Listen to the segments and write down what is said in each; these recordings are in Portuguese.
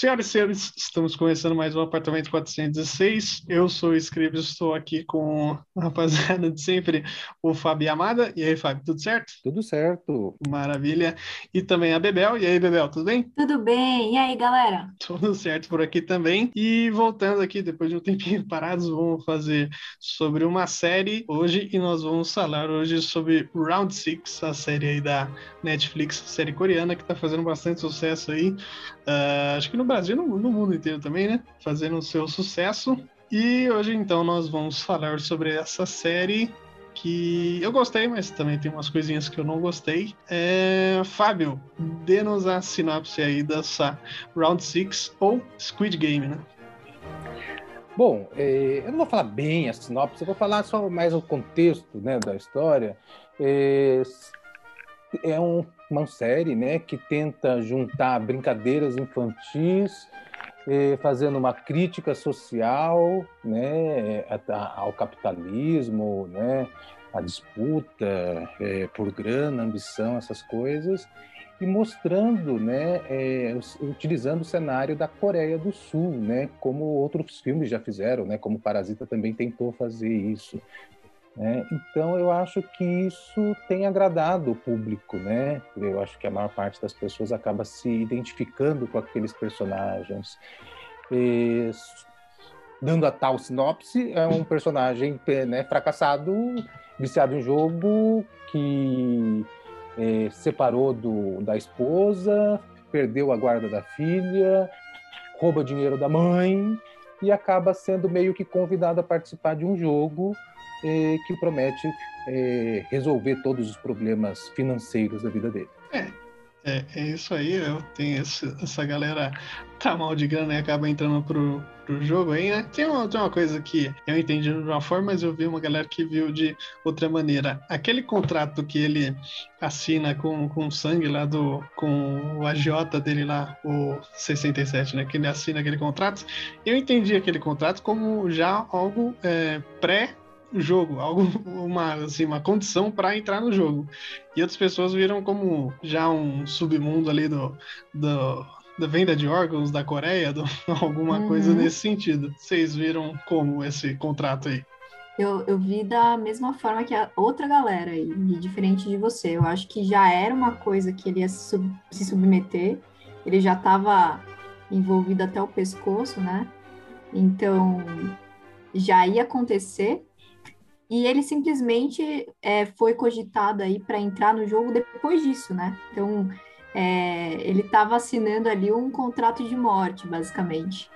Senhoras e senhores, estamos começando mais um Apartamento 416. Eu sou o Scribs, estou aqui com a rapaziada de sempre, o Fábio Amada. E aí, Fábio, tudo certo? Tudo certo. Maravilha. E também a Bebel. E aí, Bebel, tudo bem? Tudo bem. E aí, galera? Tudo certo por aqui também. E voltando aqui, depois de um tempinho parados, vamos fazer sobre uma série hoje e nós vamos falar hoje sobre Round Six, a série aí da Netflix, série coreana que está fazendo bastante sucesso aí. Uh, acho que no Brasil, no, no mundo inteiro também, né? Fazendo o seu sucesso. E hoje, então, nós vamos falar sobre essa série que eu gostei, mas também tem umas coisinhas que eu não gostei. É... Fábio, dê-nos a sinopse aí dessa Round 6 ou Squid Game, né? Bom, é, eu não vou falar bem a sinopse, eu vou falar só mais o contexto né, da história. É, é um, uma série né, que tenta juntar brincadeiras infantis, eh, fazendo uma crítica social né, ao capitalismo, né, a disputa eh, por grana, ambição, essas coisas, e mostrando, né, é, utilizando o cenário da Coreia do Sul, né, como outros filmes já fizeram, né, como Parasita também tentou fazer isso. Né? Então, eu acho que isso tem agradado o público, né? Eu acho que a maior parte das pessoas acaba se identificando com aqueles personagens. E, dando a tal sinopse, é um personagem né, fracassado, viciado em jogo, que é, separou do, da esposa, perdeu a guarda da filha, rouba dinheiro da mãe e acaba sendo meio que convidado a participar de um jogo que promete eh, resolver todos os problemas financeiros da vida dele. É, é, é isso aí. Eu tenho esse, essa galera tá mal de grana e acaba entrando pro, pro jogo aí, né? Tem uma, tem uma coisa que eu entendi de uma forma, mas eu vi uma galera que viu de outra maneira. Aquele contrato que ele assina com, com sangue lá do. com o agiota dele lá, o 67, né? Que ele assina aquele contrato. Eu entendi aquele contrato como já algo é, pré jogo, algo, uma, assim, uma condição para entrar no jogo. E outras pessoas viram como já um submundo ali do, do da venda de órgãos da Coreia, do, alguma uhum. coisa nesse sentido. Vocês viram como esse contrato aí? Eu, eu vi da mesma forma que a outra galera, e diferente de você. Eu acho que já era uma coisa que ele ia se, sub, se submeter, ele já estava envolvido até o pescoço, né? Então já ia acontecer, e ele simplesmente é, foi cogitado aí para entrar no jogo depois disso, né? Então, é, ele estava assinando ali um contrato de morte, basicamente.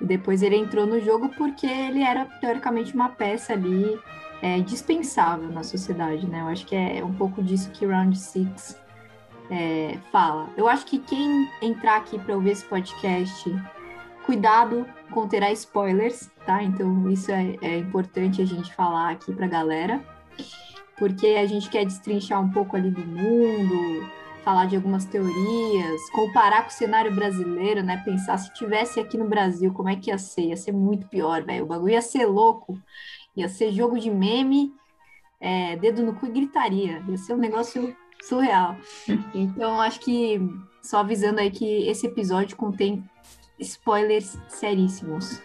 E depois ele entrou no jogo porque ele era, teoricamente, uma peça ali é, dispensável na sociedade, né? Eu acho que é um pouco disso que Round Six é, fala. Eu acho que quem entrar aqui para ouvir esse podcast Cuidado, conterá spoilers, tá? Então isso é, é importante a gente falar aqui para a galera, porque a gente quer destrinchar um pouco ali do mundo, falar de algumas teorias, comparar com o cenário brasileiro, né? Pensar se tivesse aqui no Brasil, como é que ia ser? Ia ser muito pior, velho. O bagulho ia ser louco, ia ser jogo de meme, é, dedo no cu e gritaria. Ia ser um negócio surreal. Então, acho que só avisando aí que esse episódio contém spoilers seríssimos.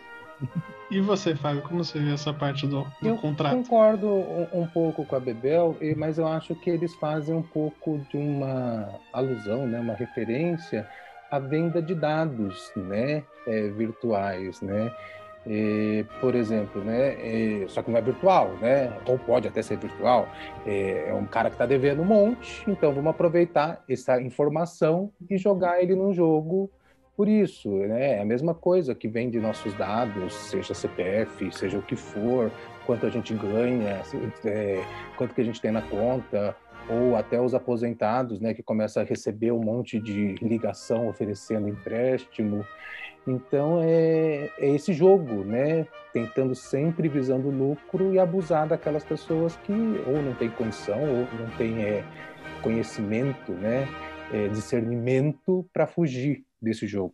E você, Fábio, como você vê essa parte do, do eu contrato? Eu concordo um, um, pouco com a Bebel, mas eu acho que eles fazem um pouco de uma alusão, né, uma referência à venda de dados né, é, virtuais, né? É, por exemplo, né? É, só que não é virtual, né? Ou pode até ser virtual. É, é um cara que está devendo um monte, então vamos aproveitar essa informação e jogar ele num jogo por isso, né? É a mesma coisa que vem de nossos dados, seja CPF, seja o que for, quanto a gente ganha, é, quanto que a gente tem na conta, ou até os aposentados, né, que começam a receber um monte de ligação oferecendo empréstimo. Então é, é esse jogo, né, tentando sempre visando lucro e abusar daquelas pessoas que ou não têm condição ou não têm é, conhecimento, né, é, discernimento para fugir desse jogo.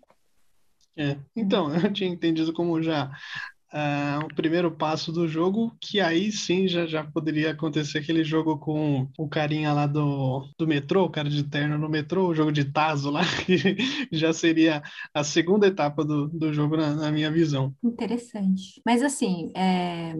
É, então, eu tinha entendido como já uh, o primeiro passo do jogo, que aí sim já, já poderia acontecer aquele jogo com o carinha lá do, do metrô, o cara de terno no metrô, o jogo de Tazo lá, que já seria a segunda etapa do, do jogo na, na minha visão. Interessante. Mas assim, é...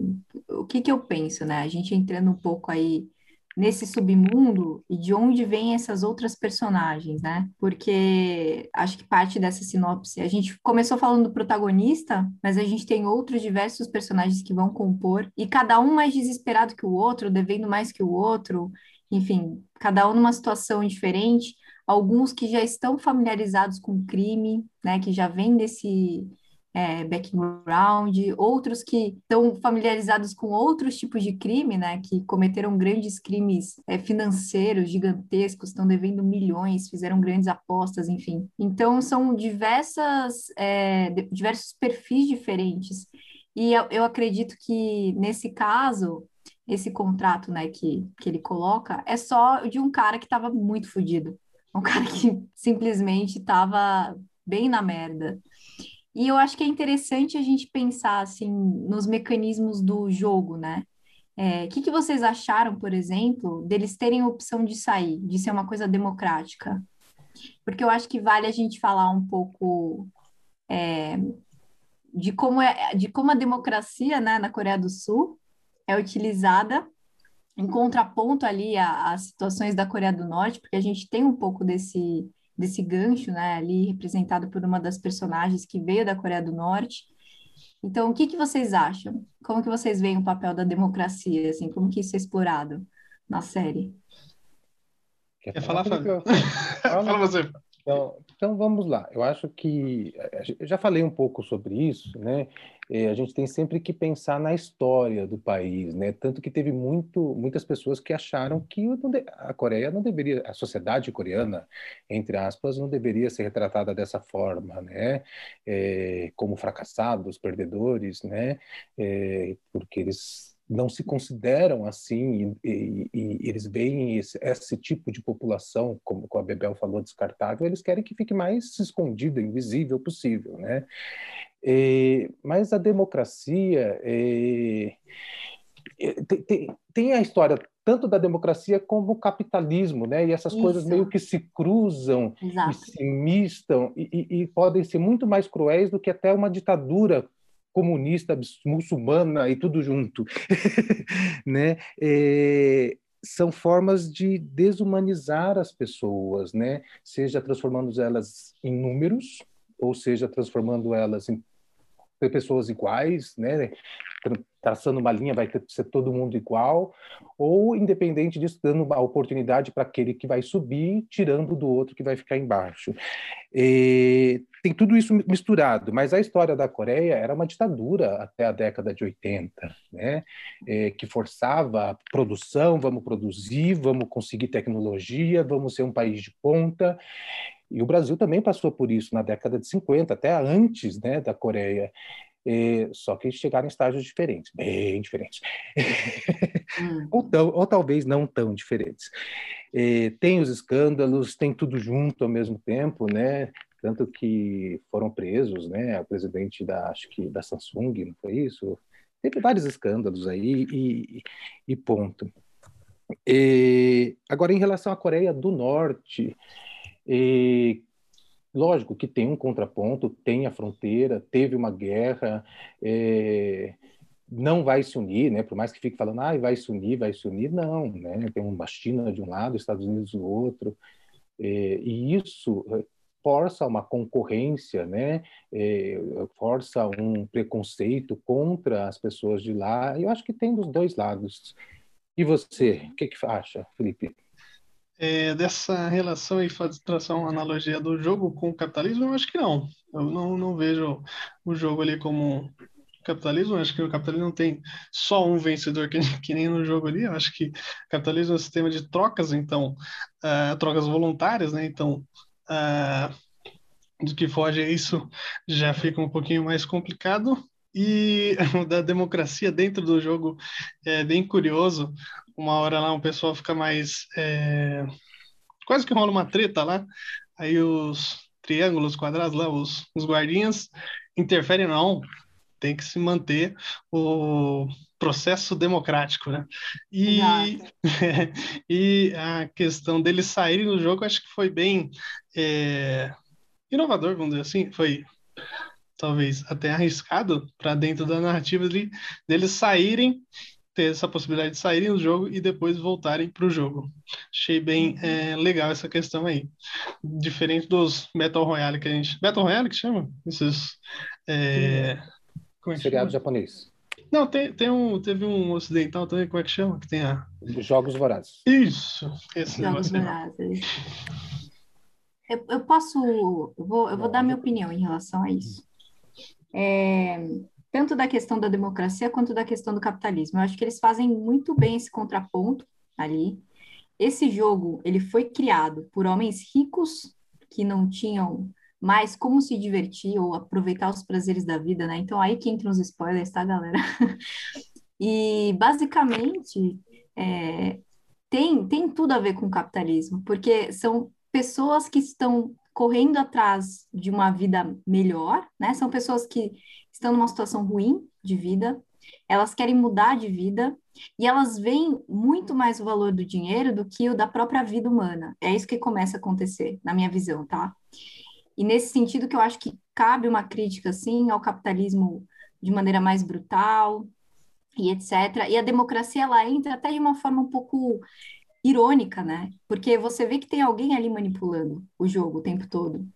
o que que eu penso, né? A gente entrando um pouco aí nesse submundo e de onde vêm essas outras personagens, né? Porque acho que parte dessa sinopse, a gente começou falando do protagonista, mas a gente tem outros diversos personagens que vão compor e cada um mais desesperado que o outro, devendo mais que o outro, enfim, cada um numa situação diferente. Alguns que já estão familiarizados com o crime, né? Que já vêm desse é, background, outros que estão familiarizados com outros tipos de crime, né, que cometeram grandes crimes é, financeiros gigantescos, estão devendo milhões, fizeram grandes apostas, enfim. Então, são diversas, é, diversos perfis diferentes. E eu, eu acredito que, nesse caso, esse contrato né, que, que ele coloca é só de um cara que estava muito fodido. Um cara que simplesmente estava bem na merda. E eu acho que é interessante a gente pensar assim nos mecanismos do jogo, né? O é, que, que vocês acharam, por exemplo, deles terem a opção de sair, de ser uma coisa democrática? Porque eu acho que vale a gente falar um pouco é, de, como é, de como a democracia né, na Coreia do Sul é utilizada em contraponto ali às situações da Coreia do Norte, porque a gente tem um pouco desse desse gancho, né, ali representado por uma das personagens que veio da Coreia do Norte. Então, o que, que vocês acham? Como que vocês veem o papel da democracia, assim, como que isso é explorado na série? Quer falar, Fábio? Fala você. Então, então, vamos lá. Eu acho que eu já falei um pouco sobre isso, né? A gente tem sempre que pensar na história do país, né? Tanto que teve muito, muitas pessoas que acharam que a Coreia não deveria, a sociedade coreana, entre aspas, não deveria ser retratada dessa forma, né? É, como fracassados, perdedores, né? É, porque eles não se consideram assim e, e, e eles veem esse, esse, tipo de população, como a Bebel falou, descartável, eles querem que fique mais escondido, invisível possível, né? E, mas a democracia é, tem, tem, tem, a história tanto da democracia como o capitalismo, né? E essas Isso. coisas meio que se cruzam Exato. e se mistam e, e podem ser muito mais cruéis do que até uma ditadura comunista, muçulmana e tudo junto, né? É, são formas de desumanizar as pessoas, né? Seja transformando elas em números, ou seja transformando elas em pessoas iguais, né? traçando uma linha vai ter, ser todo mundo igual, ou independente disso, dando a oportunidade para aquele que vai subir, tirando do outro que vai ficar embaixo. E tem tudo isso misturado, mas a história da Coreia era uma ditadura até a década de 80, né? É, que forçava a produção, vamos produzir, vamos conseguir tecnologia, vamos ser um país de ponta, e o Brasil também passou por isso na década de 50, até antes né, da Coreia. É, só que chegaram em estágios diferentes, bem diferentes. Hum. ou, tão, ou talvez não tão diferentes. É, tem os escândalos, tem tudo junto ao mesmo tempo, né? Tanto que foram presos, né? O presidente da, acho que da Samsung, não foi isso? Teve vários escândalos aí e, e ponto. E, agora, em relação à Coreia do Norte, e, lógico que tem um contraponto, tem a fronteira, teve uma guerra, é, não vai se unir, né? Por mais que fique falando, ah, vai se unir, vai se unir, não, né? Tem uma China de um lado, Estados Unidos do outro, é, e isso força uma concorrência, né? É, força um preconceito contra as pessoas de lá. Eu acho que tem dos dois lados. E você, o que, que acha, Felipe? É, dessa relação e traçar uma analogia do jogo com o capitalismo, eu acho que não. Eu não, não vejo o jogo ali como capitalismo. Eu acho que o capitalismo não tem só um vencedor que, que nem no jogo ali. Eu acho que capitalismo é um sistema de trocas, então, uh, trocas voluntárias, né? Então, uh, do que foge isso já fica um pouquinho mais complicado. E da democracia dentro do jogo é bem curioso, uma hora lá o pessoal fica mais. É... Quase que rola uma treta lá. Aí os triângulos, quadrados lá, os, os guardinhas interferem, não. tem que se manter o processo democrático, né? E, e a questão deles saírem do jogo, acho que foi bem é, inovador, vamos dizer assim, foi talvez até arriscado para dentro da narrativa de, deles saírem ter essa possibilidade de saírem do jogo e depois voltarem para o jogo. Achei bem é, legal essa questão aí. Diferente dos Battle Royale que a gente. Battle Royale que chama? Esses. É... Como é que Seriado chama? japonês. Não, tem, tem um, teve um ocidental também, como é que chama? Que tem a... Jogos Vorazes. Isso, esse Jogos Vorazes. Eu, eu posso. Eu vou, eu vou dar minha opinião em relação a isso. É, tanto da questão da democracia quanto da questão do capitalismo. Eu acho que eles fazem muito bem esse contraponto ali. Esse jogo, ele foi criado por homens ricos que não tinham mais como se divertir ou aproveitar os prazeres da vida, né? Então aí que entram os spoilers, tá, galera? e basicamente é, tem, tem tudo a ver com o capitalismo, porque são pessoas que estão correndo atrás de uma vida melhor, né? São pessoas que estão numa situação ruim de vida, elas querem mudar de vida e elas veem muito mais o valor do dinheiro do que o da própria vida humana. É isso que começa a acontecer, na minha visão, tá? E nesse sentido que eu acho que cabe uma crítica, assim, ao capitalismo de maneira mais brutal e etc. E a democracia, ela entra até de uma forma um pouco irônica, né? Porque você vê que tem alguém ali manipulando o jogo o tempo todo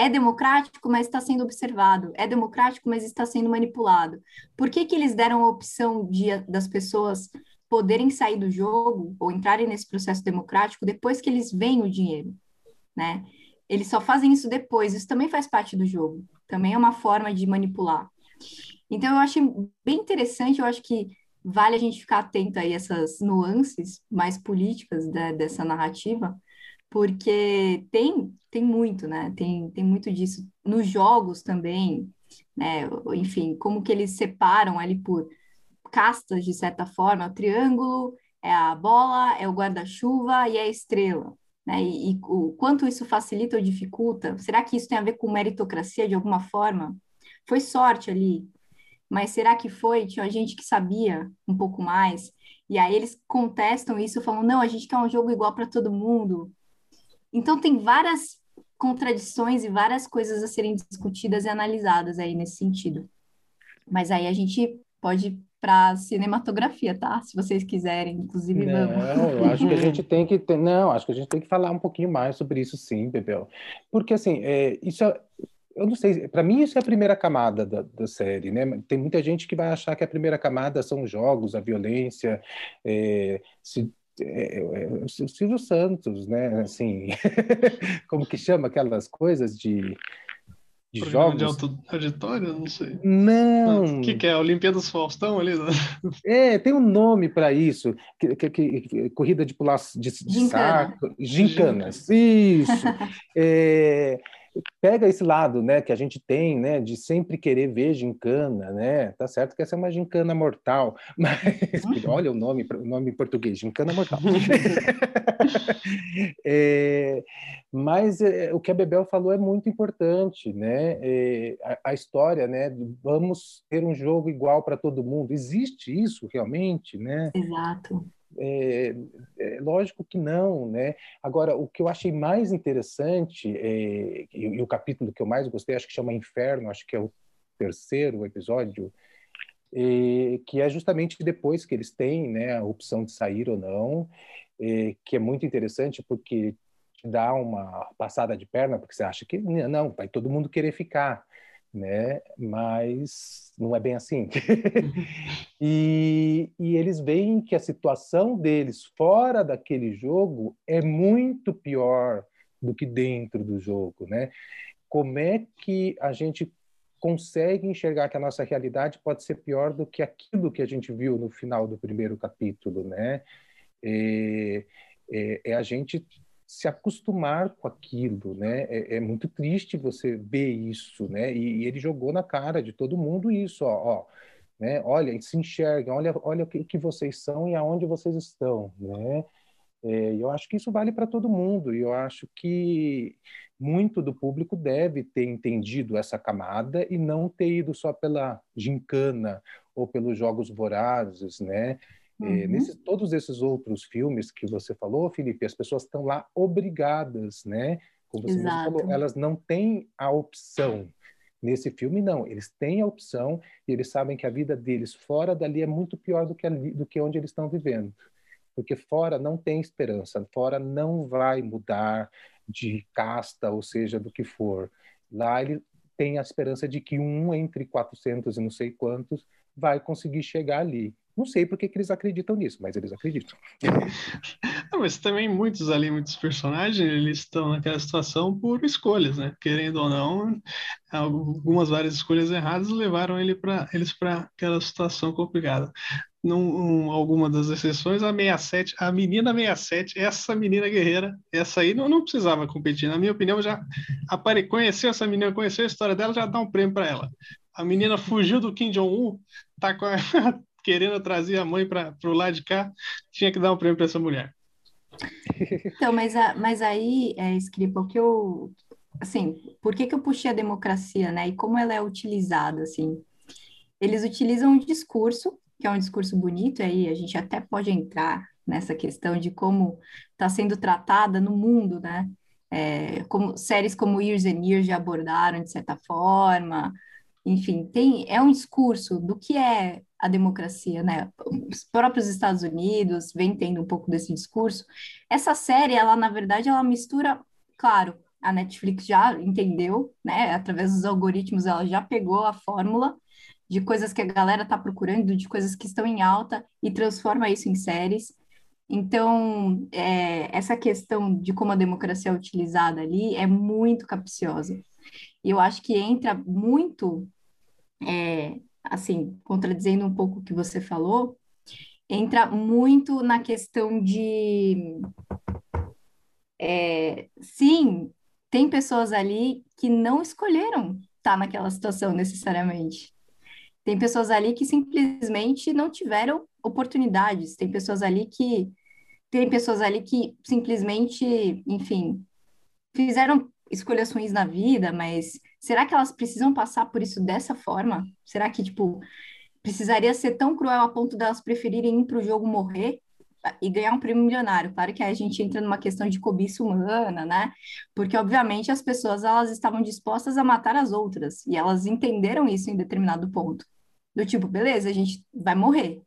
é democrático, mas está sendo observado, é democrático, mas está sendo manipulado. Por que, que eles deram a opção de, das pessoas poderem sair do jogo ou entrarem nesse processo democrático depois que eles veem o dinheiro, né? Eles só fazem isso depois, isso também faz parte do jogo, também é uma forma de manipular. Então, eu acho bem interessante, eu acho que vale a gente ficar atento aí a essas nuances mais políticas né, dessa narrativa, porque tem tem muito, né? Tem, tem muito disso nos jogos também, né? Enfim, como que eles separam ali por castas de certa forma, o triângulo é a bola, é o guarda-chuva e é a estrela. Né? E, e, o quanto isso facilita ou dificulta? Será que isso tem a ver com meritocracia de alguma forma? Foi sorte ali, mas será que foi? Tinha gente que sabia um pouco mais, e aí eles contestam isso, falam: não, a gente quer um jogo igual para todo mundo, então, tem várias contradições e várias coisas a serem discutidas e analisadas aí nesse sentido. Mas aí a gente pode ir para cinematografia, tá? Se vocês quiserem, inclusive não, vamos. eu acho que a gente tem que ter, não, acho que a gente tem que falar um pouquinho mais sobre isso, sim, Bebel, porque assim, é, isso é, eu não sei, para mim isso é a primeira camada da, da, série, né? Tem muita gente que vai achar que a primeira camada são os jogos, a violência, é, se é, é, o Silvio Santos, né? Assim, como que chama aquelas coisas de, de jogos? de auditório? Não sei. Não. O que, que é? Olimpíadas Faustão ali? Né? É, tem um nome para isso. Que, que, que, corrida de pular de, de saco. Gincanas. Isso. é, pega esse lado, né, que a gente tem, né, de sempre querer ver gincana, né, tá certo que essa é uma gincana mortal, mas uhum. olha o nome, o nome em português, gincana mortal. é, mas é, o que a Bebel falou é muito importante, né, é, a, a, história, né, vamos ter um jogo igual para todo mundo, existe isso realmente, né? Exato. É, é, lógico que não, né? Agora, o que eu achei mais interessante, é, e, e, o capítulo que eu mais gostei, acho que chama Inferno, acho que é o terceiro episódio, é, que é justamente depois que eles têm né, a opção de sair ou não, é, que é muito interessante porque te dá uma passada de perna, porque você acha que não, vai todo mundo querer ficar né? Mas não é bem assim. e, e eles veem que a situação deles fora daquele jogo é muito pior do que dentro do jogo, né? Como é que a gente consegue enxergar que a nossa realidade pode ser pior do que aquilo que a gente viu no final do primeiro capítulo, né? É, é, é a gente se acostumar com aquilo, né? É, é, muito triste você ver isso, né? E, e, ele jogou na cara de todo mundo isso, ó, ó né? Olha, se enxergam, olha, olha o que, que vocês são e aonde vocês estão, né? É, eu acho que isso vale para todo mundo, e eu acho que muito do público deve ter entendido essa camada e não ter ido só pela gincana ou pelos jogos vorazes, né? É, uhum. É, nesses, todos esses outros filmes que você falou, Felipe, as pessoas estão lá obrigadas, né? Como você falou, elas não têm a opção. Nesse filme, não. Eles têm a opção e eles sabem que a vida deles fora dali é muito pior do que, ali, do que onde eles estão vivendo porque fora não tem esperança, fora não vai mudar de casta, ou seja, do que for. Lá ele tem a esperança de que um entre 400 e não sei quantos vai conseguir chegar ali. Não sei por que, eles acreditam nisso, mas eles acreditam. Não, mas também muitos ali, muitos personagens, eles estão naquela situação por escolhas, né? Querendo ou não, algumas várias escolhas erradas levaram ele pra, eles para aquela situação complicada num, alguma das exceções, a 67, a menina 67, essa menina guerreira, essa aí não, não precisava competir. Na minha opinião, já apare, conheceu essa menina, conheceu a história dela, já dá um prêmio para ela. A menina fugiu do Kim Jong-un, tá a, querendo trazer a mãe para o lado de cá, tinha que dar um prêmio para essa mulher. Então, mas, a, mas aí, é, Scripa, o que eu. Assim, por que, que eu puxei a democracia, né? E como ela é utilizada, assim? Eles utilizam um discurso que é um discurso bonito, e aí a gente até pode entrar nessa questão de como está sendo tratada no mundo, né? É, como séries como Years and Years já abordaram de certa forma, enfim, tem é um discurso do que é a democracia, né? Os próprios Estados Unidos vem tendo um pouco desse discurso. Essa série, ela na verdade, ela mistura, claro, a Netflix já entendeu, né? Através dos algoritmos, ela já pegou a fórmula de coisas que a galera está procurando, de coisas que estão em alta e transforma isso em séries. Então, é, essa questão de como a democracia é utilizada ali é muito capciosa. E eu acho que entra muito, é, assim, contradizendo um pouco o que você falou, entra muito na questão de. É, sim, tem pessoas ali que não escolheram estar naquela situação necessariamente. Tem pessoas ali que simplesmente não tiveram oportunidades, tem pessoas ali que tem pessoas ali que simplesmente, enfim, fizeram escolhas ruins na vida, mas será que elas precisam passar por isso dessa forma? Será que, tipo, precisaria ser tão cruel a ponto delas preferirem ir para o jogo morrer e ganhar um prêmio milionário? Claro que a gente entra numa questão de cobiça humana, né? Porque, obviamente, as pessoas elas estavam dispostas a matar as outras e elas entenderam isso em determinado ponto. Do tipo, beleza, a gente vai morrer,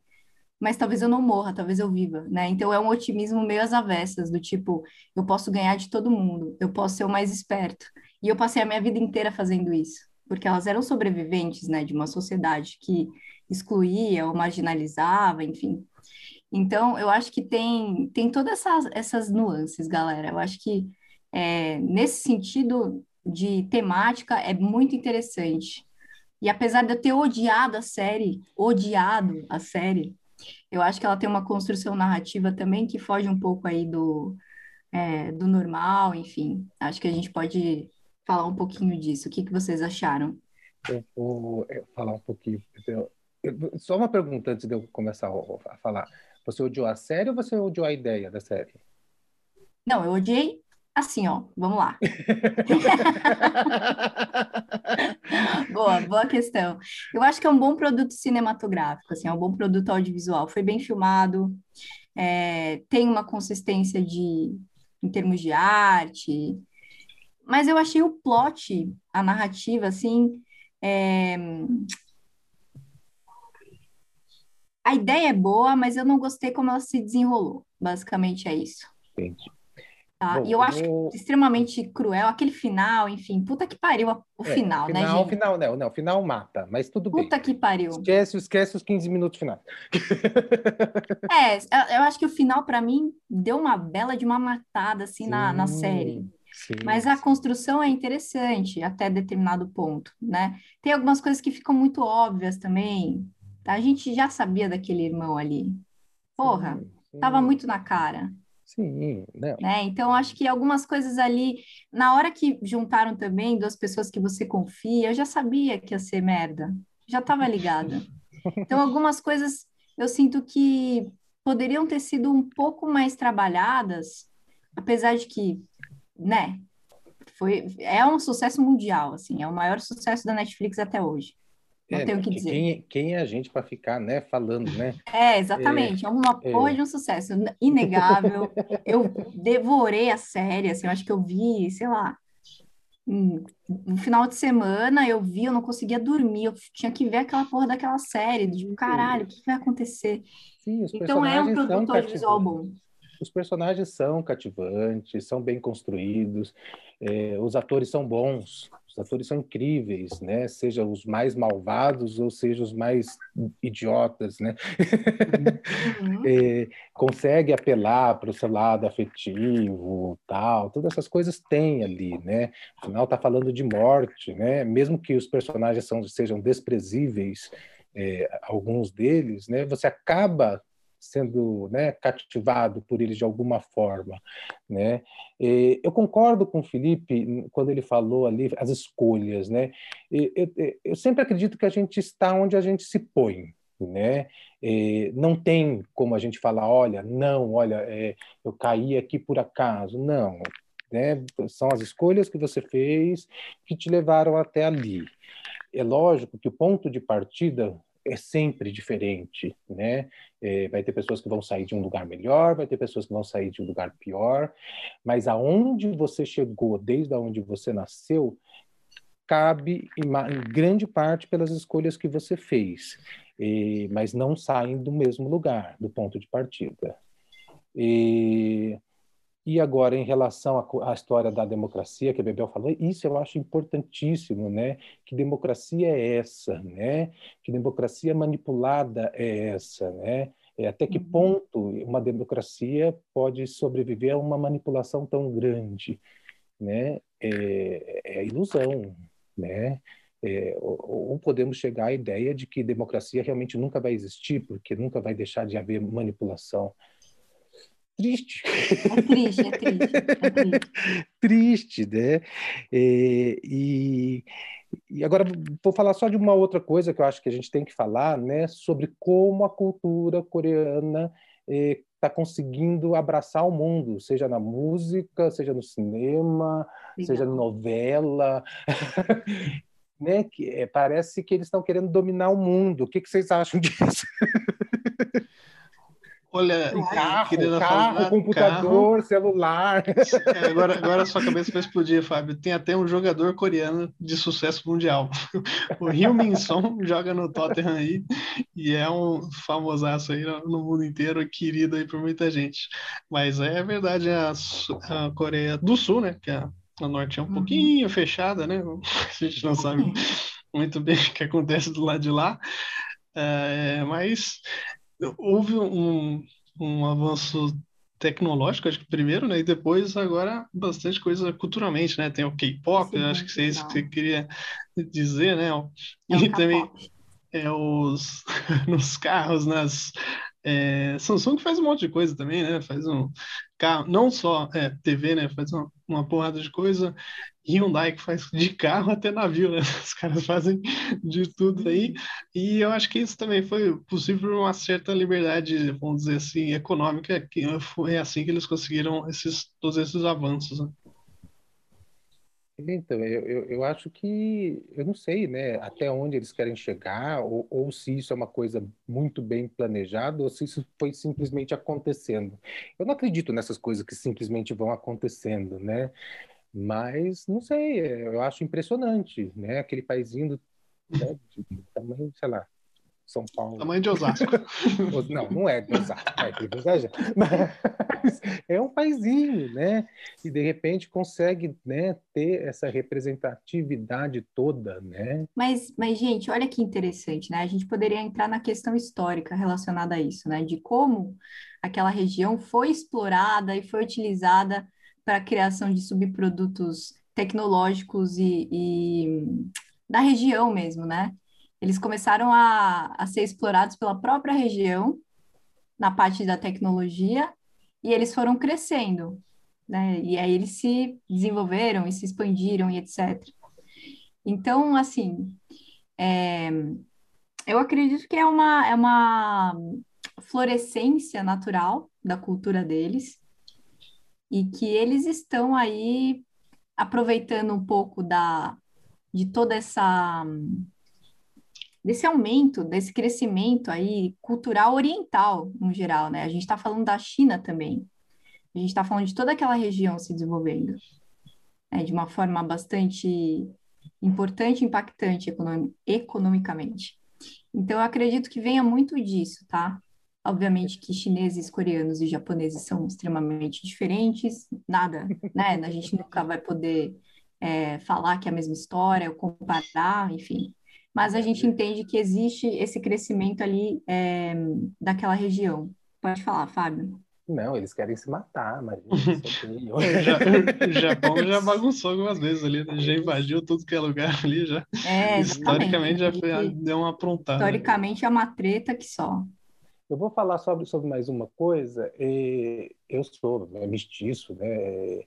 mas talvez eu não morra, talvez eu viva, né? Então é um otimismo meio às avessas, do tipo, eu posso ganhar de todo mundo, eu posso ser o mais esperto. E eu passei a minha vida inteira fazendo isso, porque elas eram sobreviventes, né, de uma sociedade que excluía ou marginalizava, enfim. Então, eu acho que tem, tem todas essas, essas nuances, galera. Eu acho que é, nesse sentido de temática é muito interessante. E apesar de eu ter odiado a série, odiado a série, eu acho que ela tem uma construção narrativa também que foge um pouco aí do, é, do normal, enfim. Acho que a gente pode falar um pouquinho disso. O que, que vocês acharam? Eu vou falar um pouquinho. Só uma pergunta antes de eu começar a falar. Você odiou a série ou você odiou a ideia da série? Não, eu odiei assim, ó, vamos lá. boa, boa questão. Eu acho que é um bom produto cinematográfico, assim, é um bom produto audiovisual. Foi bem filmado, é, tem uma consistência de, em termos de arte, mas eu achei o plot, a narrativa, assim, é... a ideia é boa, mas eu não gostei como ela se desenrolou. Basicamente é isso. Entendi. Tá? Bom, e eu acho vou... extremamente cruel aquele final, enfim, puta que pariu o é, final, né, gente? Final, não, não, final mata, mas tudo puta bem. Puta que pariu. Esquece, esquece os 15 minutos finais. é, eu acho que o final, para mim, deu uma bela de uma matada, assim, sim, na, na série. Sim, mas a construção é interessante até determinado ponto, né? Tem algumas coisas que ficam muito óbvias também. Tá? A gente já sabia daquele irmão ali. Porra, tava muito na cara. Sim, né? né? Então, acho que algumas coisas ali, na hora que juntaram também duas pessoas que você confia, eu já sabia que ia ser merda, já estava ligada. Então, algumas coisas eu sinto que poderiam ter sido um pouco mais trabalhadas, apesar de que, né, foi, é um sucesso mundial, assim, é o maior sucesso da Netflix até hoje. Não é, tenho o que dizer. Quem, quem, é a gente para ficar, né, falando, né? É, exatamente. É, é uma é. porra de um sucesso inegável. eu devorei a série, assim, eu acho que eu vi, sei lá, no final de semana eu vi, eu não conseguia dormir, eu tinha que ver aquela porra daquela série, de caralho, o que vai acontecer? Sim, então é um produto audiovisual bom. Os personagens são cativantes, são bem construídos, é, os atores são bons, os atores são incríveis, né? Seja os mais malvados ou seja os mais idiotas, né? Uhum. é, consegue apelar para o seu lado afetivo, tal, todas essas coisas tem ali, né? Afinal, está falando de morte, né? Mesmo que os personagens são, sejam desprezíveis, é, alguns deles, né? Você acaba sendo né, cativado por eles de alguma forma. Né? E eu concordo com o Felipe quando ele falou ali as escolhas. Né? Eu, eu, eu sempre acredito que a gente está onde a gente se põe. Né? E não tem como a gente falar, olha, não, olha, é, eu caí aqui por acaso. Não, né? São as escolhas que você fez que te levaram até ali. É lógico que o ponto de partida é sempre diferente, né? É, vai ter pessoas que vão sair de um lugar melhor, vai ter pessoas que vão sair de um lugar pior, mas aonde você chegou, desde onde você nasceu, cabe em, em grande parte pelas escolhas que você fez, e, mas não saem do mesmo lugar, do ponto de partida. E e agora, em relação à, à, história da democracia que a Bebel falou, isso eu acho importantíssimo, né? Que democracia é essa, né? Que democracia manipulada é essa, né? É, até que uhum. ponto uma democracia pode sobreviver a uma manipulação tão grande, né? É, é ilusão, né? É, ou, ou podemos chegar à ideia de que democracia realmente nunca vai existir, porque nunca vai deixar de haver manipulação triste. É triste, é triste. É triste. triste, né? É, e, e agora vou falar só de uma outra coisa que eu acho que a gente tem que falar, né? Sobre como a cultura coreana está é, conseguindo abraçar o mundo, seja na música, seja no cinema, Legal. seja na novela. né? que, é, parece que eles estão querendo dominar o mundo. O que, que vocês acham disso? Olha, o carro, carro falar, computador, carro. celular. É, agora, agora sua cabeça vai explodir, Fábio. Tem até um jogador coreano de sucesso mundial. O Ryu Min Son joga no Tottenham aí e é um famosaço aí no mundo inteiro, querido aí por muita gente. Mas é verdade, a, a Coreia do Sul, né? Que a, a Norte é um uhum. pouquinho fechada, né? A gente não sabe muito bem o que acontece do lado de lá. É, mas houve um, um avanço tecnológico, acho que primeiro, né? E depois agora bastante coisa culturalmente, né? Tem o K-pop, acho que é isso que você queria dizer, né? É e também é os nos carros, nas é, Samsung faz um monte de coisa também, né? Faz um carro, não só é, TV, né? Faz uma, uma porrada de coisa. Hyundai que faz de carro até navio, né? Os caras fazem de tudo aí. E eu acho que isso também foi possível por uma certa liberdade, vamos dizer assim, econômica, que foi assim que eles conseguiram esses, todos esses avanços. Né? Então, eu, eu, eu, acho que, eu não sei, né, até onde eles querem chegar, ou, ou se isso é uma coisa muito bem planejada, ou se isso foi simplesmente acontecendo. Eu não acredito nessas coisas que simplesmente vão acontecendo, né? Mas, não sei, eu acho impressionante, né? Aquele paizinho né, de tamanho, sei lá, são Paulo. Tamanho de Osasco. Não, não é de Osasco, é de Osasco. Mas é um paizinho, né? E de repente consegue né, ter essa representatividade toda, né? Mas, mas, gente, olha que interessante, né? A gente poderia entrar na questão histórica relacionada a isso, né? De como aquela região foi explorada e foi utilizada para a criação de subprodutos tecnológicos e, e da região mesmo, né? Eles começaram a, a ser explorados pela própria região, na parte da tecnologia, e eles foram crescendo, né? E aí eles se desenvolveram e se expandiram e etc. Então, assim, é, eu acredito que é uma, é uma florescência natural da cultura deles e que eles estão aí aproveitando um pouco da de toda essa desse aumento, desse crescimento aí cultural oriental no geral, né? A gente está falando da China também. A gente está falando de toda aquela região se desenvolvendo né? de uma forma bastante importante impactante econom economicamente. Então, eu acredito que venha muito disso, tá? Obviamente que chineses, coreanos e japoneses são extremamente diferentes, nada, né? A gente nunca vai poder é, falar que é a mesma história, ou comparar, enfim. Mas a gente entende que existe esse crescimento ali é, daquela região. Pode falar, Fábio. Não, eles querem se matar, mas é, já, o Japão já bagunçou algumas vezes ali, né? já invadiu tudo que é lugar ali, já. É, Historicamente já foi, deu uma aprontada. Historicamente é uma treta que só. Eu vou falar sobre, sobre mais uma coisa. Eu sou né, mestiço, né?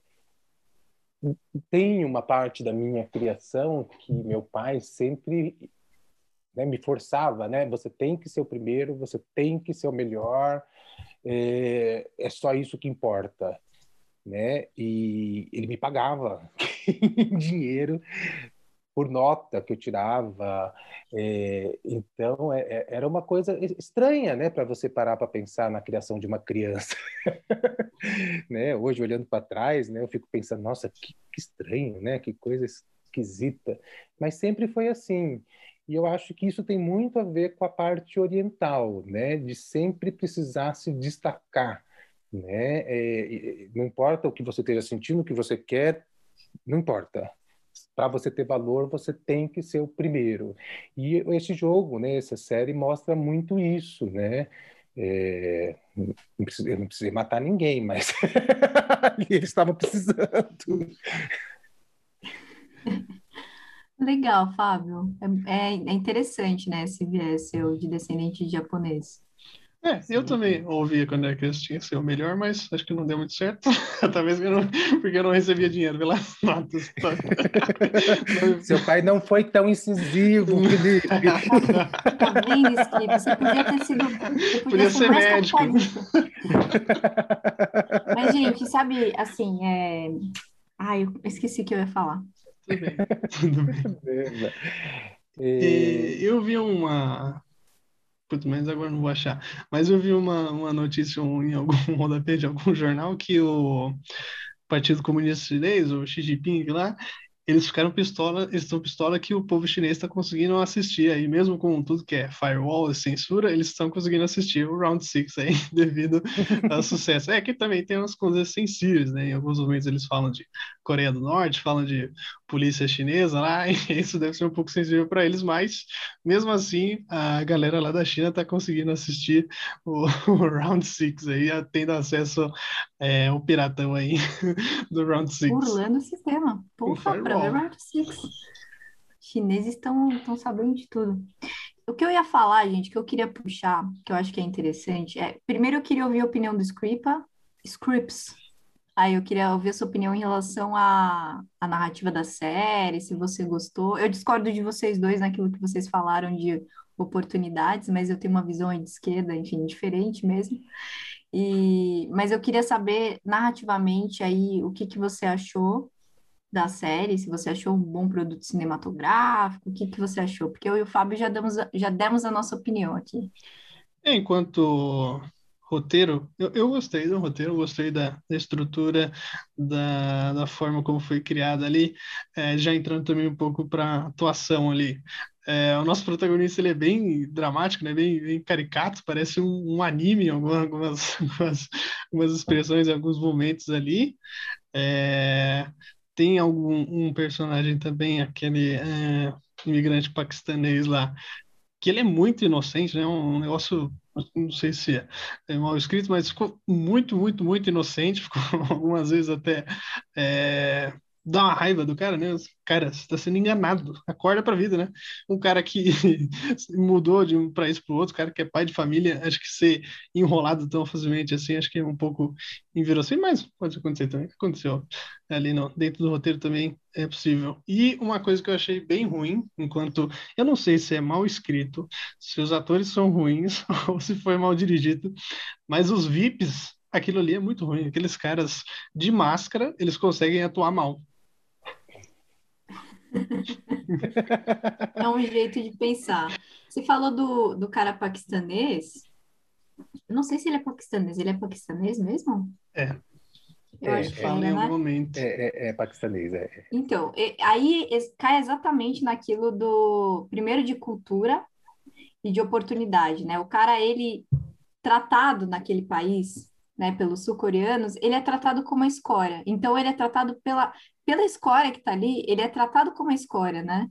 Tem uma parte da minha criação que meu pai sempre né, me forçava, né? Você tem que ser o primeiro, você tem que ser o melhor é, é só isso que importa, né? E ele me pagava dinheiro por nota que eu tirava, é, então é, é, era uma coisa estranha, né, para você parar para pensar na criação de uma criança, né? Hoje olhando para trás, né, eu fico pensando, nossa, que, que estranho, né? Que coisa esquisita, mas sempre foi assim. E eu acho que isso tem muito a ver com a parte oriental, né? De sempre precisar se destacar, né? É, não importa o que você esteja sentindo, o que você quer, não importa. Para você ter valor, você tem que ser o primeiro. E esse jogo, né? Essa série mostra muito isso, né? É, não precisei, eu não precisei matar ninguém, mas eles estavam precisando. Legal, Fábio. É, é, é interessante, né, esse viés seu de descendente de japonês. É, eu também ouvia quando era criança tinha que ser o melhor, mas acho que não deu muito certo. Talvez eu não, porque eu não recebia dinheiro pelas notas. Seu pai não foi tão incisivo, Felipe. tá vendo, Skip? Você podia ter sido. Podia, podia ser, ser médico. Mas, gente, sabe, assim, é... Ai, eu esqueci o que eu ia falar. Tudo bem. Tudo bem. E... eu vi uma. Putz, mas agora não vou achar. Mas eu vi uma, uma notícia em algum rodapé de algum jornal que o Partido Comunista Chinês, o Xi Jinping lá, eles ficaram pistola, eles estão pistola que o povo chinês está conseguindo assistir aí, mesmo com tudo que é firewall e censura, eles estão conseguindo assistir o Round 6 aí, devido ao sucesso. É que também tem umas coisas sensíveis, né? Em alguns momentos eles falam de Coreia do Norte, falam de polícia chinesa lá, e isso deve ser um pouco sensível para eles, mas mesmo assim a galera lá da China está conseguindo assistir o, o Round 6 aí, tendo acesso é, ao piratão aí do Round 6. Burlando o sistema. Porra, para ver Round 6. Chineses estão sabendo de tudo. O que eu ia falar, gente, que eu queria puxar, que eu acho que é interessante, é primeiro eu queria ouvir a opinião do Scripa, Scripps, Aí eu queria ouvir a sua opinião em relação à, à narrativa da série, se você gostou. Eu discordo de vocês dois naquilo que vocês falaram de oportunidades, mas eu tenho uma visão de esquerda, enfim, diferente mesmo. E, mas eu queria saber narrativamente aí o que, que você achou da série, se você achou um bom produto cinematográfico, o que, que você achou? Porque eu e o Fábio já demos, já demos a nossa opinião aqui. Enquanto roteiro, eu, eu gostei do roteiro, gostei da, da estrutura, da, da forma como foi criada ali, é, já entrando também um pouco para atuação ali. É, o nosso protagonista ele é bem dramático, né? bem, bem caricato, parece um, um anime em algumas, algumas, algumas, expressões, em alguns momentos ali. É, tem algum um personagem também, aquele é, imigrante paquistanês lá, que ele é muito inocente, né? Um negócio não sei se é, é mal escrito, mas ficou muito, muito, muito inocente, ficou algumas vezes até é, dá uma raiva do cara, né? Cara, você tá sendo enganado. Acorda pra vida, né? Um cara que mudou de um país pro outro, cara que é pai de família, acho que ser enrolado tão facilmente assim, acho que é um pouco inverossímil, mas pode acontecer também. Aconteceu ali no, dentro do roteiro também é possível. E uma coisa que eu achei bem ruim, enquanto eu não sei se é mal escrito, se os atores são ruins ou se foi mal dirigido, mas os VIPs aquilo ali é muito ruim. Aqueles caras de máscara, eles conseguem atuar mal. É um jeito de pensar. Você falou do, do cara paquistanês. Não sei se ele é paquistanês. Ele é paquistanês mesmo? É. Eu É, acho que Fala era, em né? algum momento. É, é, é paquistanês, é. Então, aí cai exatamente naquilo do, primeiro, de cultura e de oportunidade, né? O cara, ele, tratado naquele país, né, pelos sul-coreanos, ele é tratado como uma escória. Então, ele é tratado pela, pela escória que tá ali, ele é tratado como escória, né?